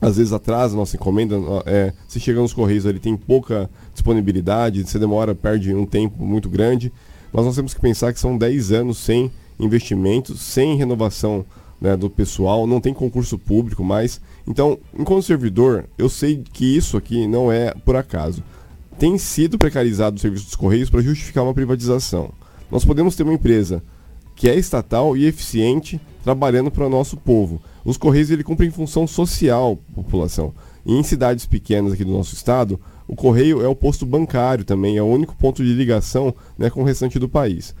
X: às vezes atrasa a nossa encomenda. É, se chega nos Correios, ele tem pouca disponibilidade, você demora, perde um tempo muito grande. Mas nós temos que pensar que são 10 anos sem investimentos, sem renovação né, do pessoal, não tem concurso público mais. Então, enquanto servidor, eu sei que isso aqui não é por acaso. Tem sido precarizado o serviço dos Correios para justificar uma privatização. Nós podemos ter uma empresa que é estatal e eficiente trabalhando para o nosso povo. Os Correios ele cumprem função social, população. E em cidades pequenas aqui do nosso estado, o Correio é o posto bancário também, é o único ponto de ligação né, com o restante do país.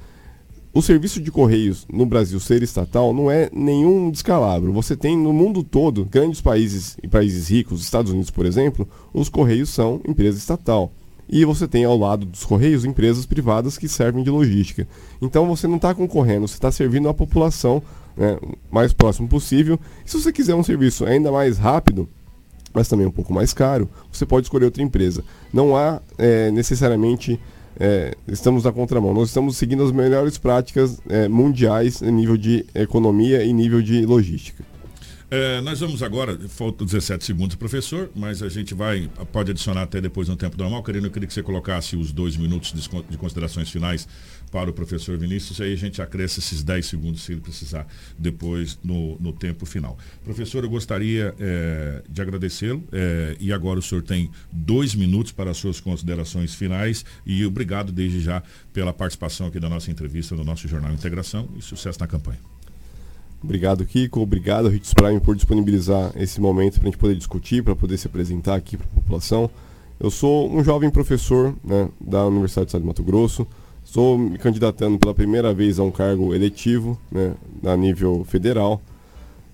X: O serviço de correios no Brasil ser estatal não é nenhum descalabro. Você tem no mundo todo, grandes países e países ricos, Estados Unidos, por exemplo, os correios são empresa estatal. E você tem ao lado dos correios empresas privadas que servem de logística. Então você não está concorrendo, você está servindo a população né, mais próximo possível. E se você quiser um serviço ainda mais rápido, mas também um pouco mais caro, você pode escolher outra empresa. Não há é, necessariamente é, estamos na contramão. Nós estamos seguindo as melhores práticas é, mundiais em nível de economia e nível de logística.
A: É, nós vamos agora, faltam 17 segundos, professor, mas a gente vai, pode adicionar até depois no tempo normal. Querendo, eu queria que você colocasse os dois minutos de considerações finais para o professor Vinícius, aí a gente acresce esses 10 segundos se ele precisar depois no, no tempo final. Professor, eu gostaria é, de agradecê-lo é, e agora o senhor tem dois minutos para as suas considerações finais e obrigado desde já pela participação aqui da nossa entrevista no nosso Jornal Integração e sucesso na campanha.
X: Obrigado, Kiko. Obrigado, Hits Prime, por disponibilizar esse momento para a gente poder discutir, para poder se apresentar aqui para a população. Eu sou um jovem professor né, da Universidade do Estado de Mato Grosso. Estou me candidatando pela primeira vez a um cargo eletivo né, a nível federal.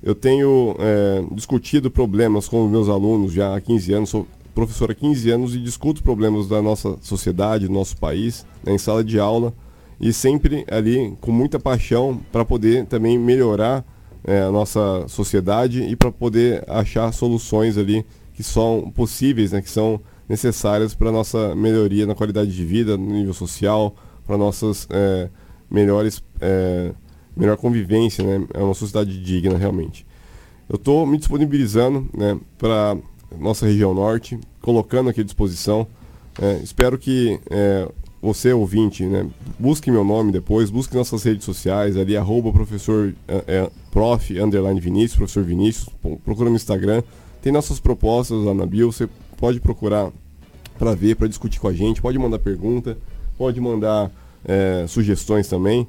X: Eu tenho é, discutido problemas com meus alunos já há 15 anos. Sou professor há 15 anos e discuto problemas da nossa sociedade, do nosso país, né, em sala de aula e sempre ali com muita paixão para poder também melhorar é, a nossa sociedade e para poder achar soluções ali que são possíveis, né, que são necessárias para a nossa melhoria na qualidade de vida, no nível social, para nossas é, melhores é, melhor convivência, né, é uma sociedade digna realmente. Eu estou me disponibilizando né, para nossa região norte, colocando aqui à disposição. É, espero que é, você ouvinte, né, busque meu nome depois, busque nossas redes sociais, ali, arroba professor, é, é, prof, underline Vinícius, professor Vinícius, procura no Instagram, tem nossas propostas lá na bio, você pode procurar para ver, para discutir com a gente, pode mandar pergunta, pode mandar é, sugestões também,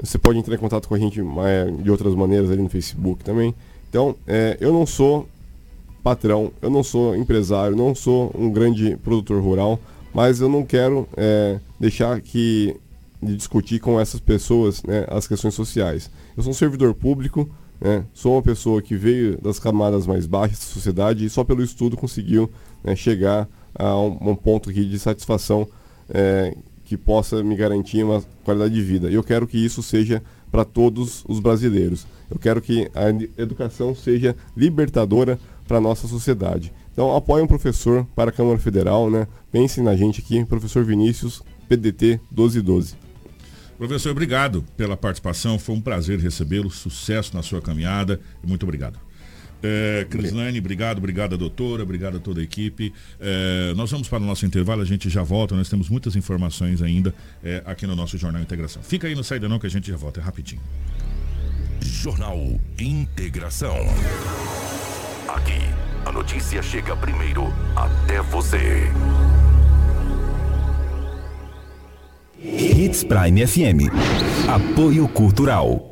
X: você pode entrar em contato com a gente é, de outras maneiras ali no Facebook também. Então, é, eu não sou patrão, eu não sou empresário, não sou um grande produtor rural, mas eu não quero é, deixar que de discutir com essas pessoas né, as questões sociais. Eu sou um servidor público, né, sou uma pessoa que veio das camadas mais baixas da sociedade e só pelo estudo conseguiu né, chegar a um, um, ponto de satisfação é, que possa me garantir uma qualidade de vida. E eu quero que isso seja para todos os brasileiros. Eu quero que a educação seja libertadora para a nossa sociedade. Então apoie um professor para a Câmara Federal, né? Pensem na gente aqui, professor Vinícius, PDT 1212.
A: Professor, obrigado pela participação. Foi um prazer recebê-lo. Sucesso na sua caminhada. Muito obrigado. É, Crislane, obrigado, obrigado doutora, obrigado a toda a equipe. É, nós vamos para o nosso intervalo, a gente já volta, nós temos muitas informações ainda é, aqui no nosso Jornal Integração. Fica aí no Saída Não que a gente já volta, é rapidinho.
E: Jornal Integração. Aqui a notícia chega primeiro até você.
M: Hits Prime FM. Apoio Cultural.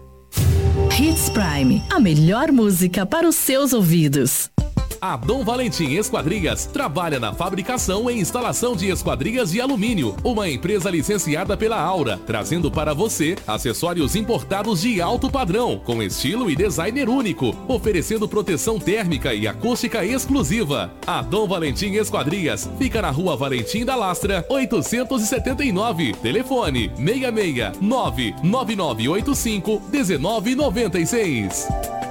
Y: Hits Prime, a melhor música para os seus ouvidos.
C: A Dom Valentim Esquadrias trabalha na fabricação e instalação de esquadrias de alumínio, uma empresa licenciada pela Aura, trazendo para você acessórios importados de alto padrão, com estilo e designer único, oferecendo proteção térmica e acústica exclusiva. A Dom Valentim Esquadrias fica na Rua Valentim da Lastra, 879. Telefone 66 99985 1996.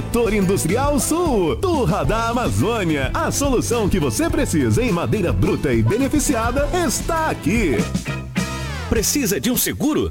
G: Setor Industrial Sul, Turra da Amazônia. A solução que você precisa em madeira bruta e beneficiada está aqui.
B: Precisa de um seguro?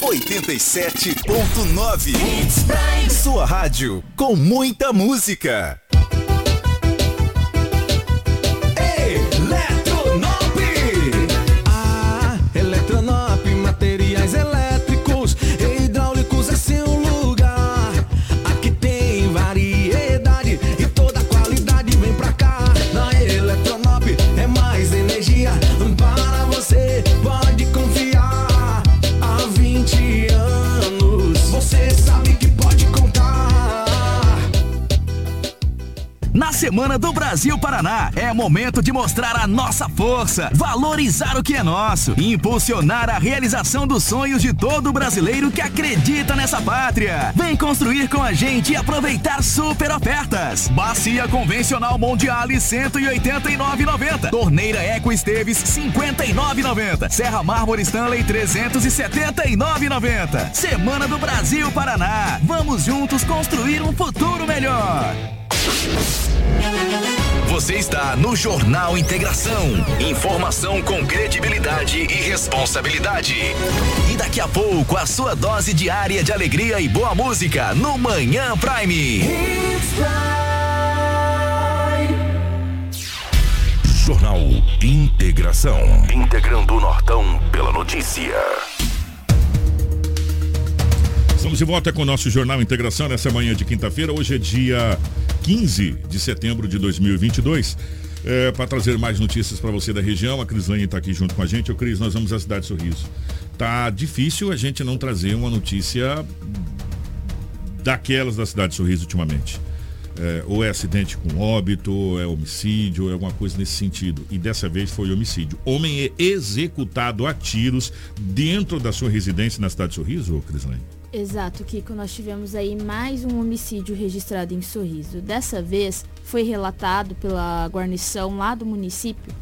T: 87.9 Sua rádio com muita música.
E: Paraná, é momento de mostrar a nossa força, valorizar o que é nosso e impulsionar a realização dos sonhos de todo brasileiro que acredita nessa pátria. Vem construir com a gente e aproveitar super ofertas. Bacia Convencional Mondiale 189,90. Torneira Eco Esteves 59,90. Serra Mármore Stanley 379,90. Semana do Brasil Paraná. Vamos juntos construir um futuro melhor.
T: Você está no Jornal Integração. Informação com credibilidade e responsabilidade. E daqui a pouco, a sua dose diária de alegria e boa música no Manhã Prime.
R: Jornal Integração. Integrando o Nortão pela notícia. Estamos de volta com o nosso Jornal Integração nessa manhã de quinta-feira. Hoje é dia 15 de setembro de 2022.
A: é, para trazer mais notícias para você da região. A Crislane está aqui junto com a gente. Ô Cris, nós vamos à cidade de Sorriso. Tá difícil a gente não trazer uma notícia daquelas da cidade de Sorriso ultimamente. É, ou é acidente com óbito, ou é homicídio, ou é alguma coisa nesse sentido. E dessa vez foi homicídio. Homem é executado a tiros dentro da sua residência na cidade de Sorriso, Crislane?
S: Exato, Kiko. Nós tivemos aí mais um homicídio registrado em Sorriso. Dessa vez foi relatado pela guarnição lá do município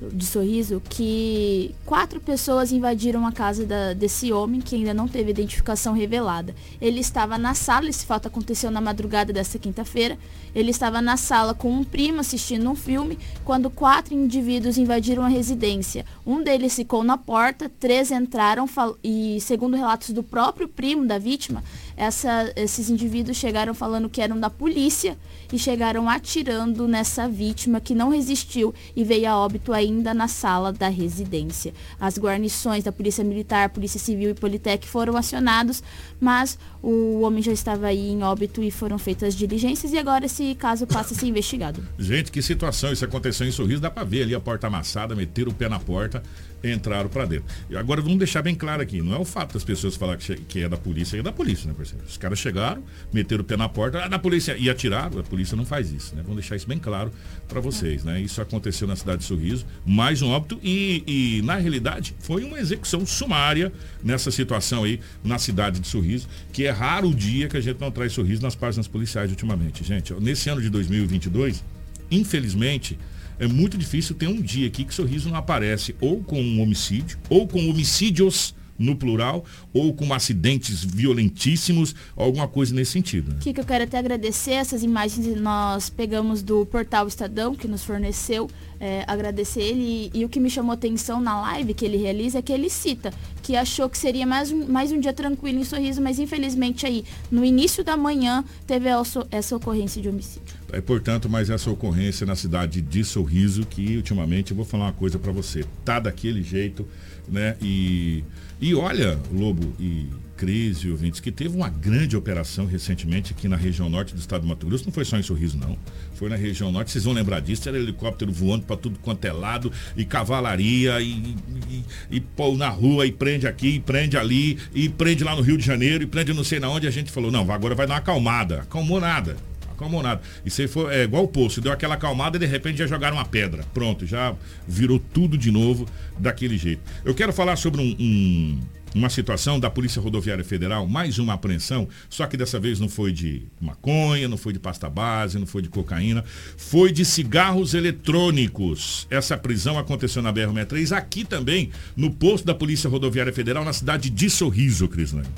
S: de Sorriso que quatro pessoas invadiram a casa da, desse homem que ainda não teve identificação revelada. Ele estava na sala, esse fato aconteceu na madrugada desta quinta-feira. Ele estava na sala com um primo assistindo um filme quando quatro indivíduos invadiram a residência. Um deles ficou na porta, três entraram e, segundo relatos do próprio primo da vítima, essa, esses indivíduos chegaram falando que eram da polícia e chegaram atirando nessa vítima que não resistiu e veio a óbito ainda na sala da residência. As guarnições da Polícia Militar, Polícia Civil e Politec foram acionados, mas o homem já estava aí em óbito e foram feitas diligências e agora esse caso passa a ser investigado.
A: Gente, que situação isso aconteceu em Sorriso, dá para ver ali a porta amassada, meter o pé na porta entraram para dentro. E agora vamos deixar bem claro aqui, não é o fato das pessoas falar que, que é da polícia, é da polícia, né, parceiro? Os caras chegaram, meteram o pé na porta, ah, da polícia e atiraram, a polícia não faz isso, né? Vamos deixar isso bem claro para vocês, né? Isso aconteceu na cidade de Sorriso, mais um óbito e, e, na realidade foi uma execução sumária nessa situação aí na cidade de Sorriso, que é raro o dia que a gente não traz sorriso nas páginas policiais ultimamente, gente. Nesse ano de 2022, infelizmente, é muito difícil ter um dia aqui que Sorriso não aparece ou com um homicídio, ou com homicídios no plural, ou com acidentes violentíssimos, alguma coisa nesse sentido. Né?
S: Kiko, eu quero até agradecer essas imagens que nós pegamos do portal Estadão, que nos forneceu, é, agradecer ele. E, e, o que me chamou atenção na live que ele realiza é que ele cita que achou que seria mais um, mais um dia tranquilo em Sorriso, mas infelizmente aí, no início da manhã, teve essa, essa ocorrência de homicídio.
A: É, portanto, mais essa ocorrência na cidade de Sorriso, que ultimamente, eu vou falar uma coisa para você, tá daquele jeito, né? E e olha, Lobo e Cris e ouvintes, que teve uma grande operação recentemente aqui na região norte do estado do Mato Grosso. Não foi só em Sorriso, não. Foi na região norte. Vocês vão lembrar disso. Era helicóptero voando para tudo quanto é lado, e cavalaria, e, e, e na rua, e prende aqui, e prende ali, e prende lá no Rio de Janeiro, e prende não sei na onde. A gente falou, não, agora vai dar uma acalmada. Acalmou nada acalmou nada. E se for é igual o poço, deu aquela acalmada e de repente já jogaram uma pedra. Pronto, já virou tudo de novo daquele jeito. Eu quero falar sobre um, um uma situação da Polícia Rodoviária Federal, mais uma apreensão, só que dessa vez não foi de maconha, não foi de pasta base, não foi de cocaína, foi de cigarros eletrônicos. Essa prisão aconteceu na BR-63, aqui também, no posto da Polícia Rodoviária Federal, na cidade de Sorriso, Crislane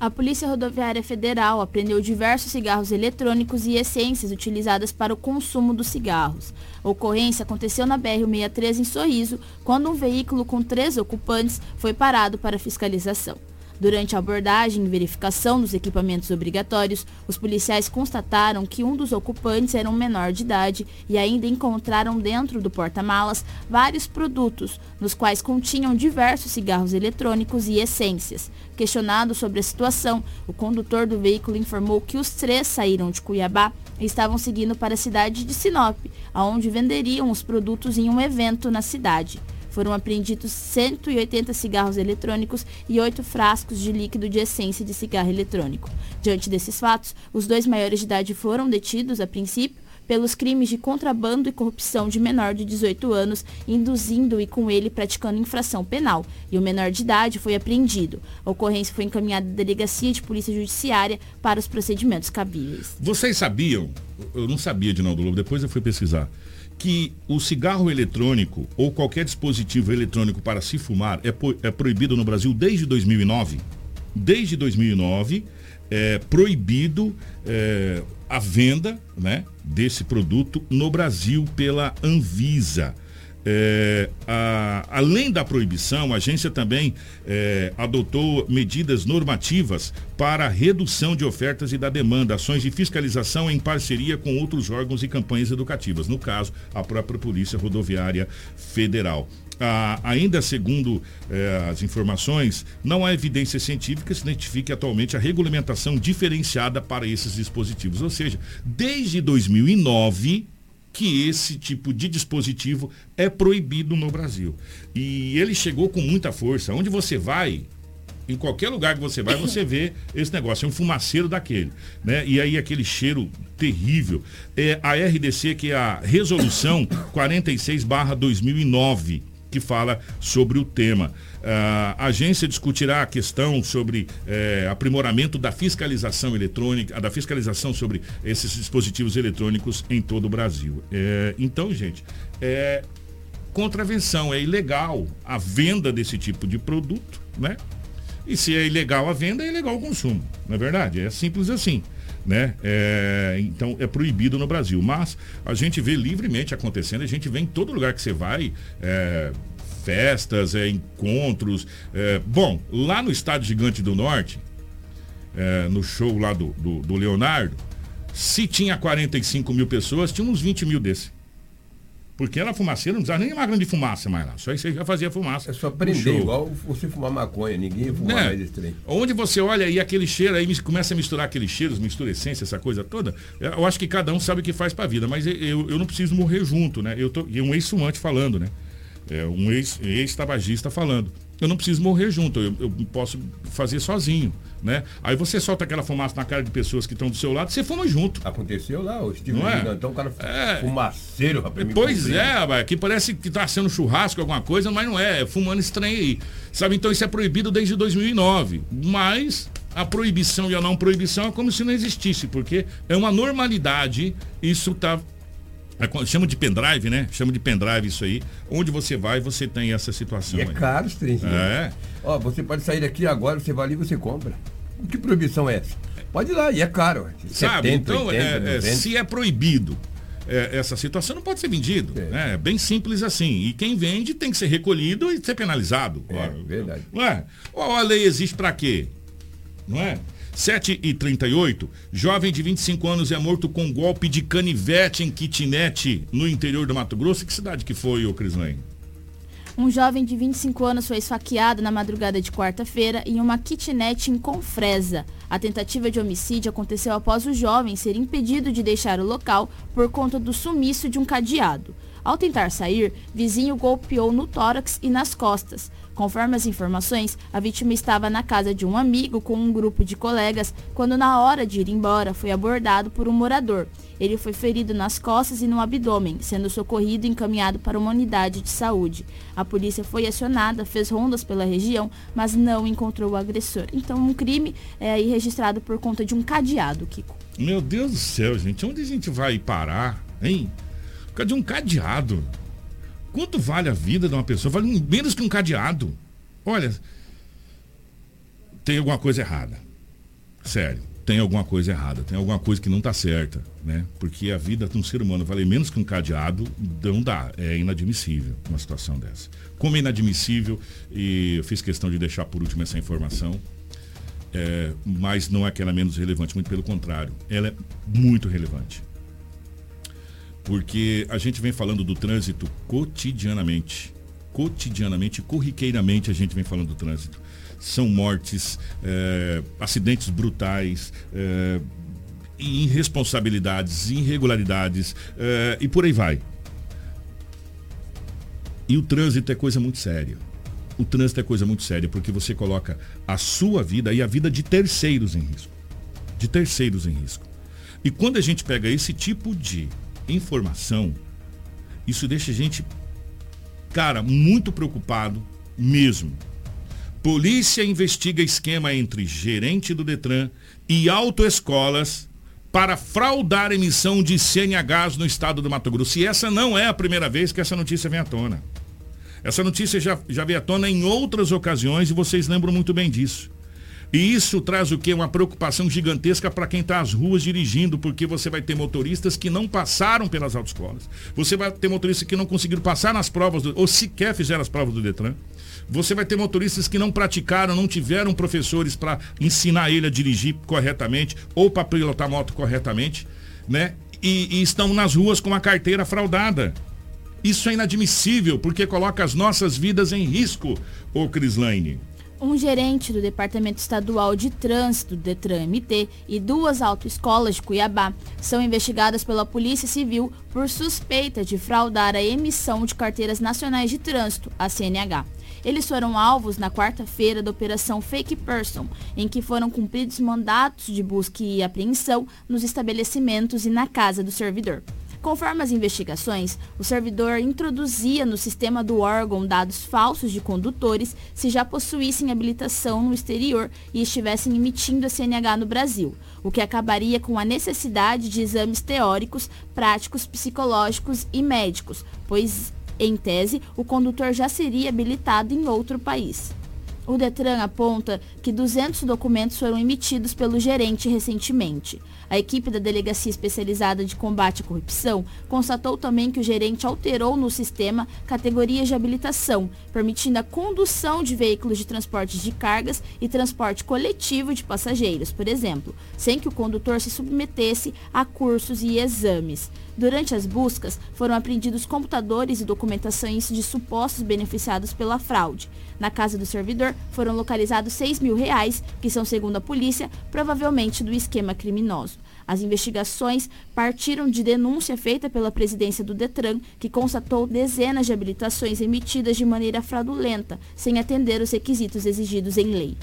S: a Polícia Rodoviária Federal apreendeu diversos cigarros eletrônicos e essências utilizadas para o consumo dos cigarros. A ocorrência aconteceu na BR-163 em Sorriso, quando um veículo com três ocupantes foi parado para fiscalização. Durante a abordagem e verificação dos equipamentos obrigatórios, os policiais constataram que um dos ocupantes era um menor de idade e ainda encontraram dentro do porta-malas vários produtos, nos quais continham diversos cigarros eletrônicos e essências. Questionado sobre a situação, o condutor do veículo informou que os três saíram de Cuiabá e estavam seguindo para a cidade de Sinop, aonde venderiam os produtos em um evento na cidade. Foram apreendidos 180 cigarros eletrônicos e oito frascos de líquido de essência de cigarro eletrônico. Diante desses fatos, os dois maiores de idade foram detidos a princípio pelos crimes de contrabando e corrupção de menor de 18 anos, induzindo e com ele praticando infração penal, e o menor de idade foi apreendido. A ocorrência foi encaminhada à Delegacia de Polícia Judiciária para os procedimentos cabíveis.
A: Vocês sabiam, eu não sabia de Naldo Lobo, depois eu fui pesquisar, que o cigarro eletrônico ou qualquer dispositivo eletrônico para se fumar é, é proibido no Brasil desde 2009. Desde 2009 é proibido é, a venda né, desse produto no Brasil pela Anvisa. É, a, além da proibição, a agência também é, adotou medidas normativas para redução de ofertas e da demanda, ações de fiscalização em parceria com outros órgãos e campanhas educativas, no caso, a própria Polícia Rodoviária Federal. Ah, ainda segundo eh, as informações, não há evidência científica que se identifique atualmente a regulamentação diferenciada para esses dispositivos. Ou seja, desde 2009 que esse tipo de dispositivo é proibido no Brasil. E ele chegou com muita força. Onde você vai, em qualquer lugar que você vai, você vê esse negócio. É um fumaceiro daquele. Né? E aí aquele cheiro terrível. É a RDC, que é a resolução 46 2009 que fala sobre o tema. a agência discutirá a questão sobre eh, aprimoramento da fiscalização eletrônica, da fiscalização sobre esses dispositivos eletrônicos em todo o Brasil. Eh, então, gente, é contravenção, é ilegal a venda desse tipo de produto, né? E se é ilegal a venda, é ilegal o consumo, não é verdade? É simples assim. Né? É, então é proibido no Brasil. Mas a gente vê livremente acontecendo, a gente vê em todo lugar que você vai. É, festas, é, encontros. É, bom, lá no Estádio Gigante do Norte, é, no show lá do, do, do, Leonardo, se tinha 45 mil pessoas, tinha uns 20 mil desse. Porque era fumaceira, não precisava nem uma grande fumaça mais lá. Só isso aí já fazia fumaça.
T: É só prender, igual você fumar maconha, ninguém fumar é. mais esse trem.
A: Onde você olha e aquele cheiro aí começa a misturar aqueles cheiros, mistura essência, essa coisa toda. Eu acho que cada um sabe o que faz pra vida, mas eu, eu não preciso morrer junto, né? Eu tô, e um ex-fumante falando, né? É, um ex-tabagista ex falando. Eu não preciso morrer junto, eu, eu, posso fazer sozinho, né? Aí você solta aquela fumaça na cara de pessoas que estão do seu lado, você fuma junto.
T: Aconteceu lá, o Steve
A: não é?
T: então o cara é. fumaceiro,
A: rapaz. Pois é, que parece que está sendo churrasco, alguma coisa, mas não é, é fumando estranho aí. Sabe, então isso é proibido desde 2009, mas a proibição e a não proibição é como se não existisse, porque é uma normalidade, isso está chama de pendrive, né? Chama de pendrive isso aí. Onde você vai, você tem essa situação.
T: E é
A: aí.
T: caro os trens. Né? É. Ó, você pode sair daqui agora, você vai ali e você compra. Que proibição é essa? Pode ir lá, e é caro.
A: Sabe, 70, então, 80, é, é, se é proibido é, essa situação, não pode ser vendido. É. Né? é. bem simples assim. E quem vende tem que ser recolhido e ser penalizado.
T: É, verdade.
A: Não é? Ou a lei existe para quê? Não é? 7 e 38 jovem de 25 anos é morto com golpe de canivete em kitnet no interior do Mato Grosso. Que cidade que foi, ô Crislane?
S: Um jovem de 25 anos foi esfaqueado na madrugada de quarta-feira em uma kitnet em Confresa. A tentativa de homicídio aconteceu após o jovem ser impedido de deixar o local por conta do sumiço de um cadeado. Ao tentar sair, vizinho golpeou no tórax e nas costas. Conforme as informações, a vítima estava na casa de um amigo com um grupo de colegas quando, na hora de ir embora, foi abordado por um morador. Ele foi ferido nas costas e no abdômen, sendo socorrido e encaminhado para uma unidade de saúde. A polícia foi acionada, fez rondas pela região, mas não encontrou o agressor. Então, um crime é aí registrado por conta de um cadeado, Kiko.
A: Meu Deus do céu, gente, onde a gente vai parar, hein? Causa de um cadeado. Quanto vale a vida de uma pessoa? Vale menos que um cadeado. Olha, tem alguma coisa errada. Sério, tem alguma coisa errada, tem alguma coisa que não está certa, né? Porque a vida de um ser humano vale menos que um cadeado, não dá, é inadmissível uma situação dessa. Como é inadmissível, e eu fiz questão de deixar por último essa informação, é, mas não é que ela é menos relevante, muito pelo contrário, ela é muito relevante porque a gente vem falando do trânsito cotidianamente. Cotidianamente, corriqueiramente a gente vem falando do trânsito. São mortes, é, acidentes brutais, é, irresponsabilidades, irregularidades é, e por aí vai. E o trânsito é coisa muito séria. O trânsito é coisa muito séria porque você coloca a sua vida e a vida de terceiros em risco. De terceiros em risco. E quando a gente pega esse tipo de informação, isso deixa a gente, cara, muito preocupado mesmo. Polícia investiga esquema entre gerente do Detran e autoescolas para fraudar emissão de CNHs no estado do Mato Grosso. E essa não é a primeira vez que essa notícia vem à tona. Essa notícia já, já veio à tona em outras ocasiões e vocês lembram muito bem disso. E isso traz o quê? Uma preocupação gigantesca para quem está às ruas dirigindo, porque você vai ter motoristas que não passaram pelas autoescolas. Você vai ter motoristas que não conseguiram passar nas provas, do, ou sequer fizeram as provas do Detran. Você vai ter motoristas que não praticaram, não tiveram professores para ensinar ele a dirigir corretamente ou para pilotar moto corretamente, né? E, e estão nas ruas com a carteira fraudada. Isso é inadmissível, porque coloca as nossas vidas em risco, ô Crislaine.
S: Um gerente do Departamento Estadual de Trânsito, Detran MT, e duas autoescolas de Cuiabá são investigadas pela Polícia Civil por suspeita de fraudar a emissão de carteiras nacionais de trânsito, a CNH. Eles foram alvos na quarta-feira da Operação Fake Person, em que foram cumpridos mandatos de busca e apreensão nos estabelecimentos e na casa do servidor. Conforme as investigações, o servidor introduzia no sistema do órgão dados falsos de condutores se já possuíssem habilitação no exterior e estivessem emitindo a CNH no Brasil, o que acabaria com a necessidade de exames teóricos, práticos, psicológicos e médicos, pois, em tese, o condutor já seria habilitado em outro país. O Detran aponta que 200 documentos foram emitidos pelo gerente recentemente. A equipe da Delegacia Especializada de Combate à Corrupção constatou também que o gerente alterou no sistema categorias de habilitação, permitindo a condução de veículos de transporte de cargas e transporte coletivo de passageiros, por exemplo, sem que o condutor se submetesse a cursos e exames. Durante as buscas, foram apreendidos computadores e documentações de supostos beneficiados pela fraude. Na casa do servidor, foram localizados 6 mil reais, que são, segundo a polícia, provavelmente do esquema criminoso. As investigações partiram de denúncia feita pela presidência do Detran, que constatou dezenas de habilitações emitidas de maneira fraudulenta, sem atender os requisitos exigidos em lei.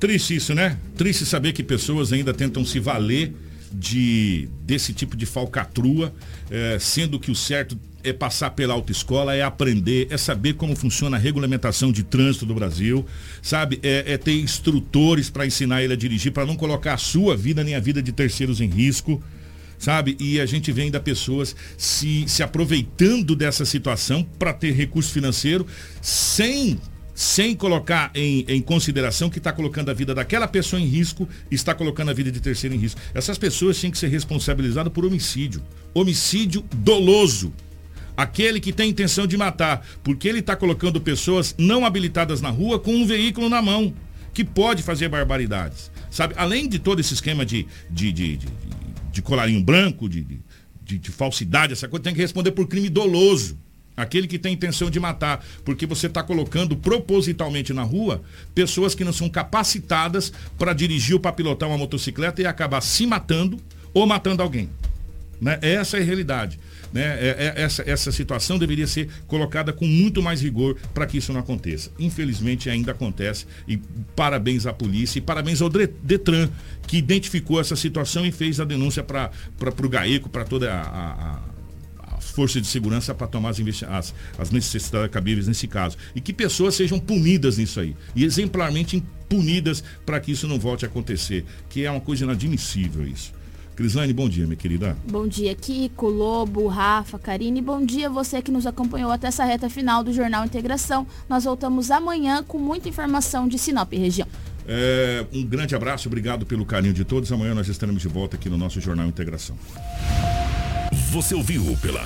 A: Triste isso, né? Triste saber que pessoas ainda tentam se valer de desse tipo de falcatrua, é, sendo que o certo é passar pela autoescola, é aprender, é saber como funciona a regulamentação de trânsito do Brasil, sabe? É, é ter instrutores para ensinar ele a dirigir, para não colocar a sua vida nem a vida de terceiros em risco, sabe? E a gente vê ainda pessoas se, se aproveitando dessa situação para ter recurso financeiro sem sem colocar em, em consideração que está colocando a vida daquela pessoa em risco está colocando a vida de terceiro em risco. Essas pessoas têm que ser responsabilizadas por homicídio. Homicídio doloso. Aquele que tem intenção de matar, porque ele está colocando pessoas não habilitadas na rua com um veículo na mão, que pode fazer barbaridades. Sabe? Além de todo esse esquema de, de, de, de, de colarinho branco, de, de, de falsidade, essa coisa, tem que responder por crime doloso. Aquele que tem intenção de matar, porque você está colocando propositalmente na rua pessoas que não são capacitadas para dirigir ou para pilotar uma motocicleta e acabar se matando ou matando alguém. Né? Essa é a realidade. Né? É, é, essa, essa situação deveria ser colocada com muito mais rigor para que isso não aconteça. Infelizmente ainda acontece e parabéns à polícia e parabéns ao Detran que identificou essa situação e fez a denúncia para o GAECO, para toda a, a, a força de segurança para tomar as, as, as necessidades cabíveis nesse caso. E que pessoas sejam punidas nisso aí. E exemplarmente punidas para que isso não volte a acontecer. Que é uma coisa inadmissível isso. Crislane, bom dia, minha querida.
S: Bom dia, Kiko, Lobo, Rafa, Karine. Bom dia você que nos acompanhou até essa reta final do Jornal Integração. Nós voltamos amanhã com muita informação de Sinop região.
A: É, um grande abraço, obrigado pelo carinho de todos. Amanhã nós estaremos de volta aqui no nosso Jornal Integração.
R: Você ouviu pela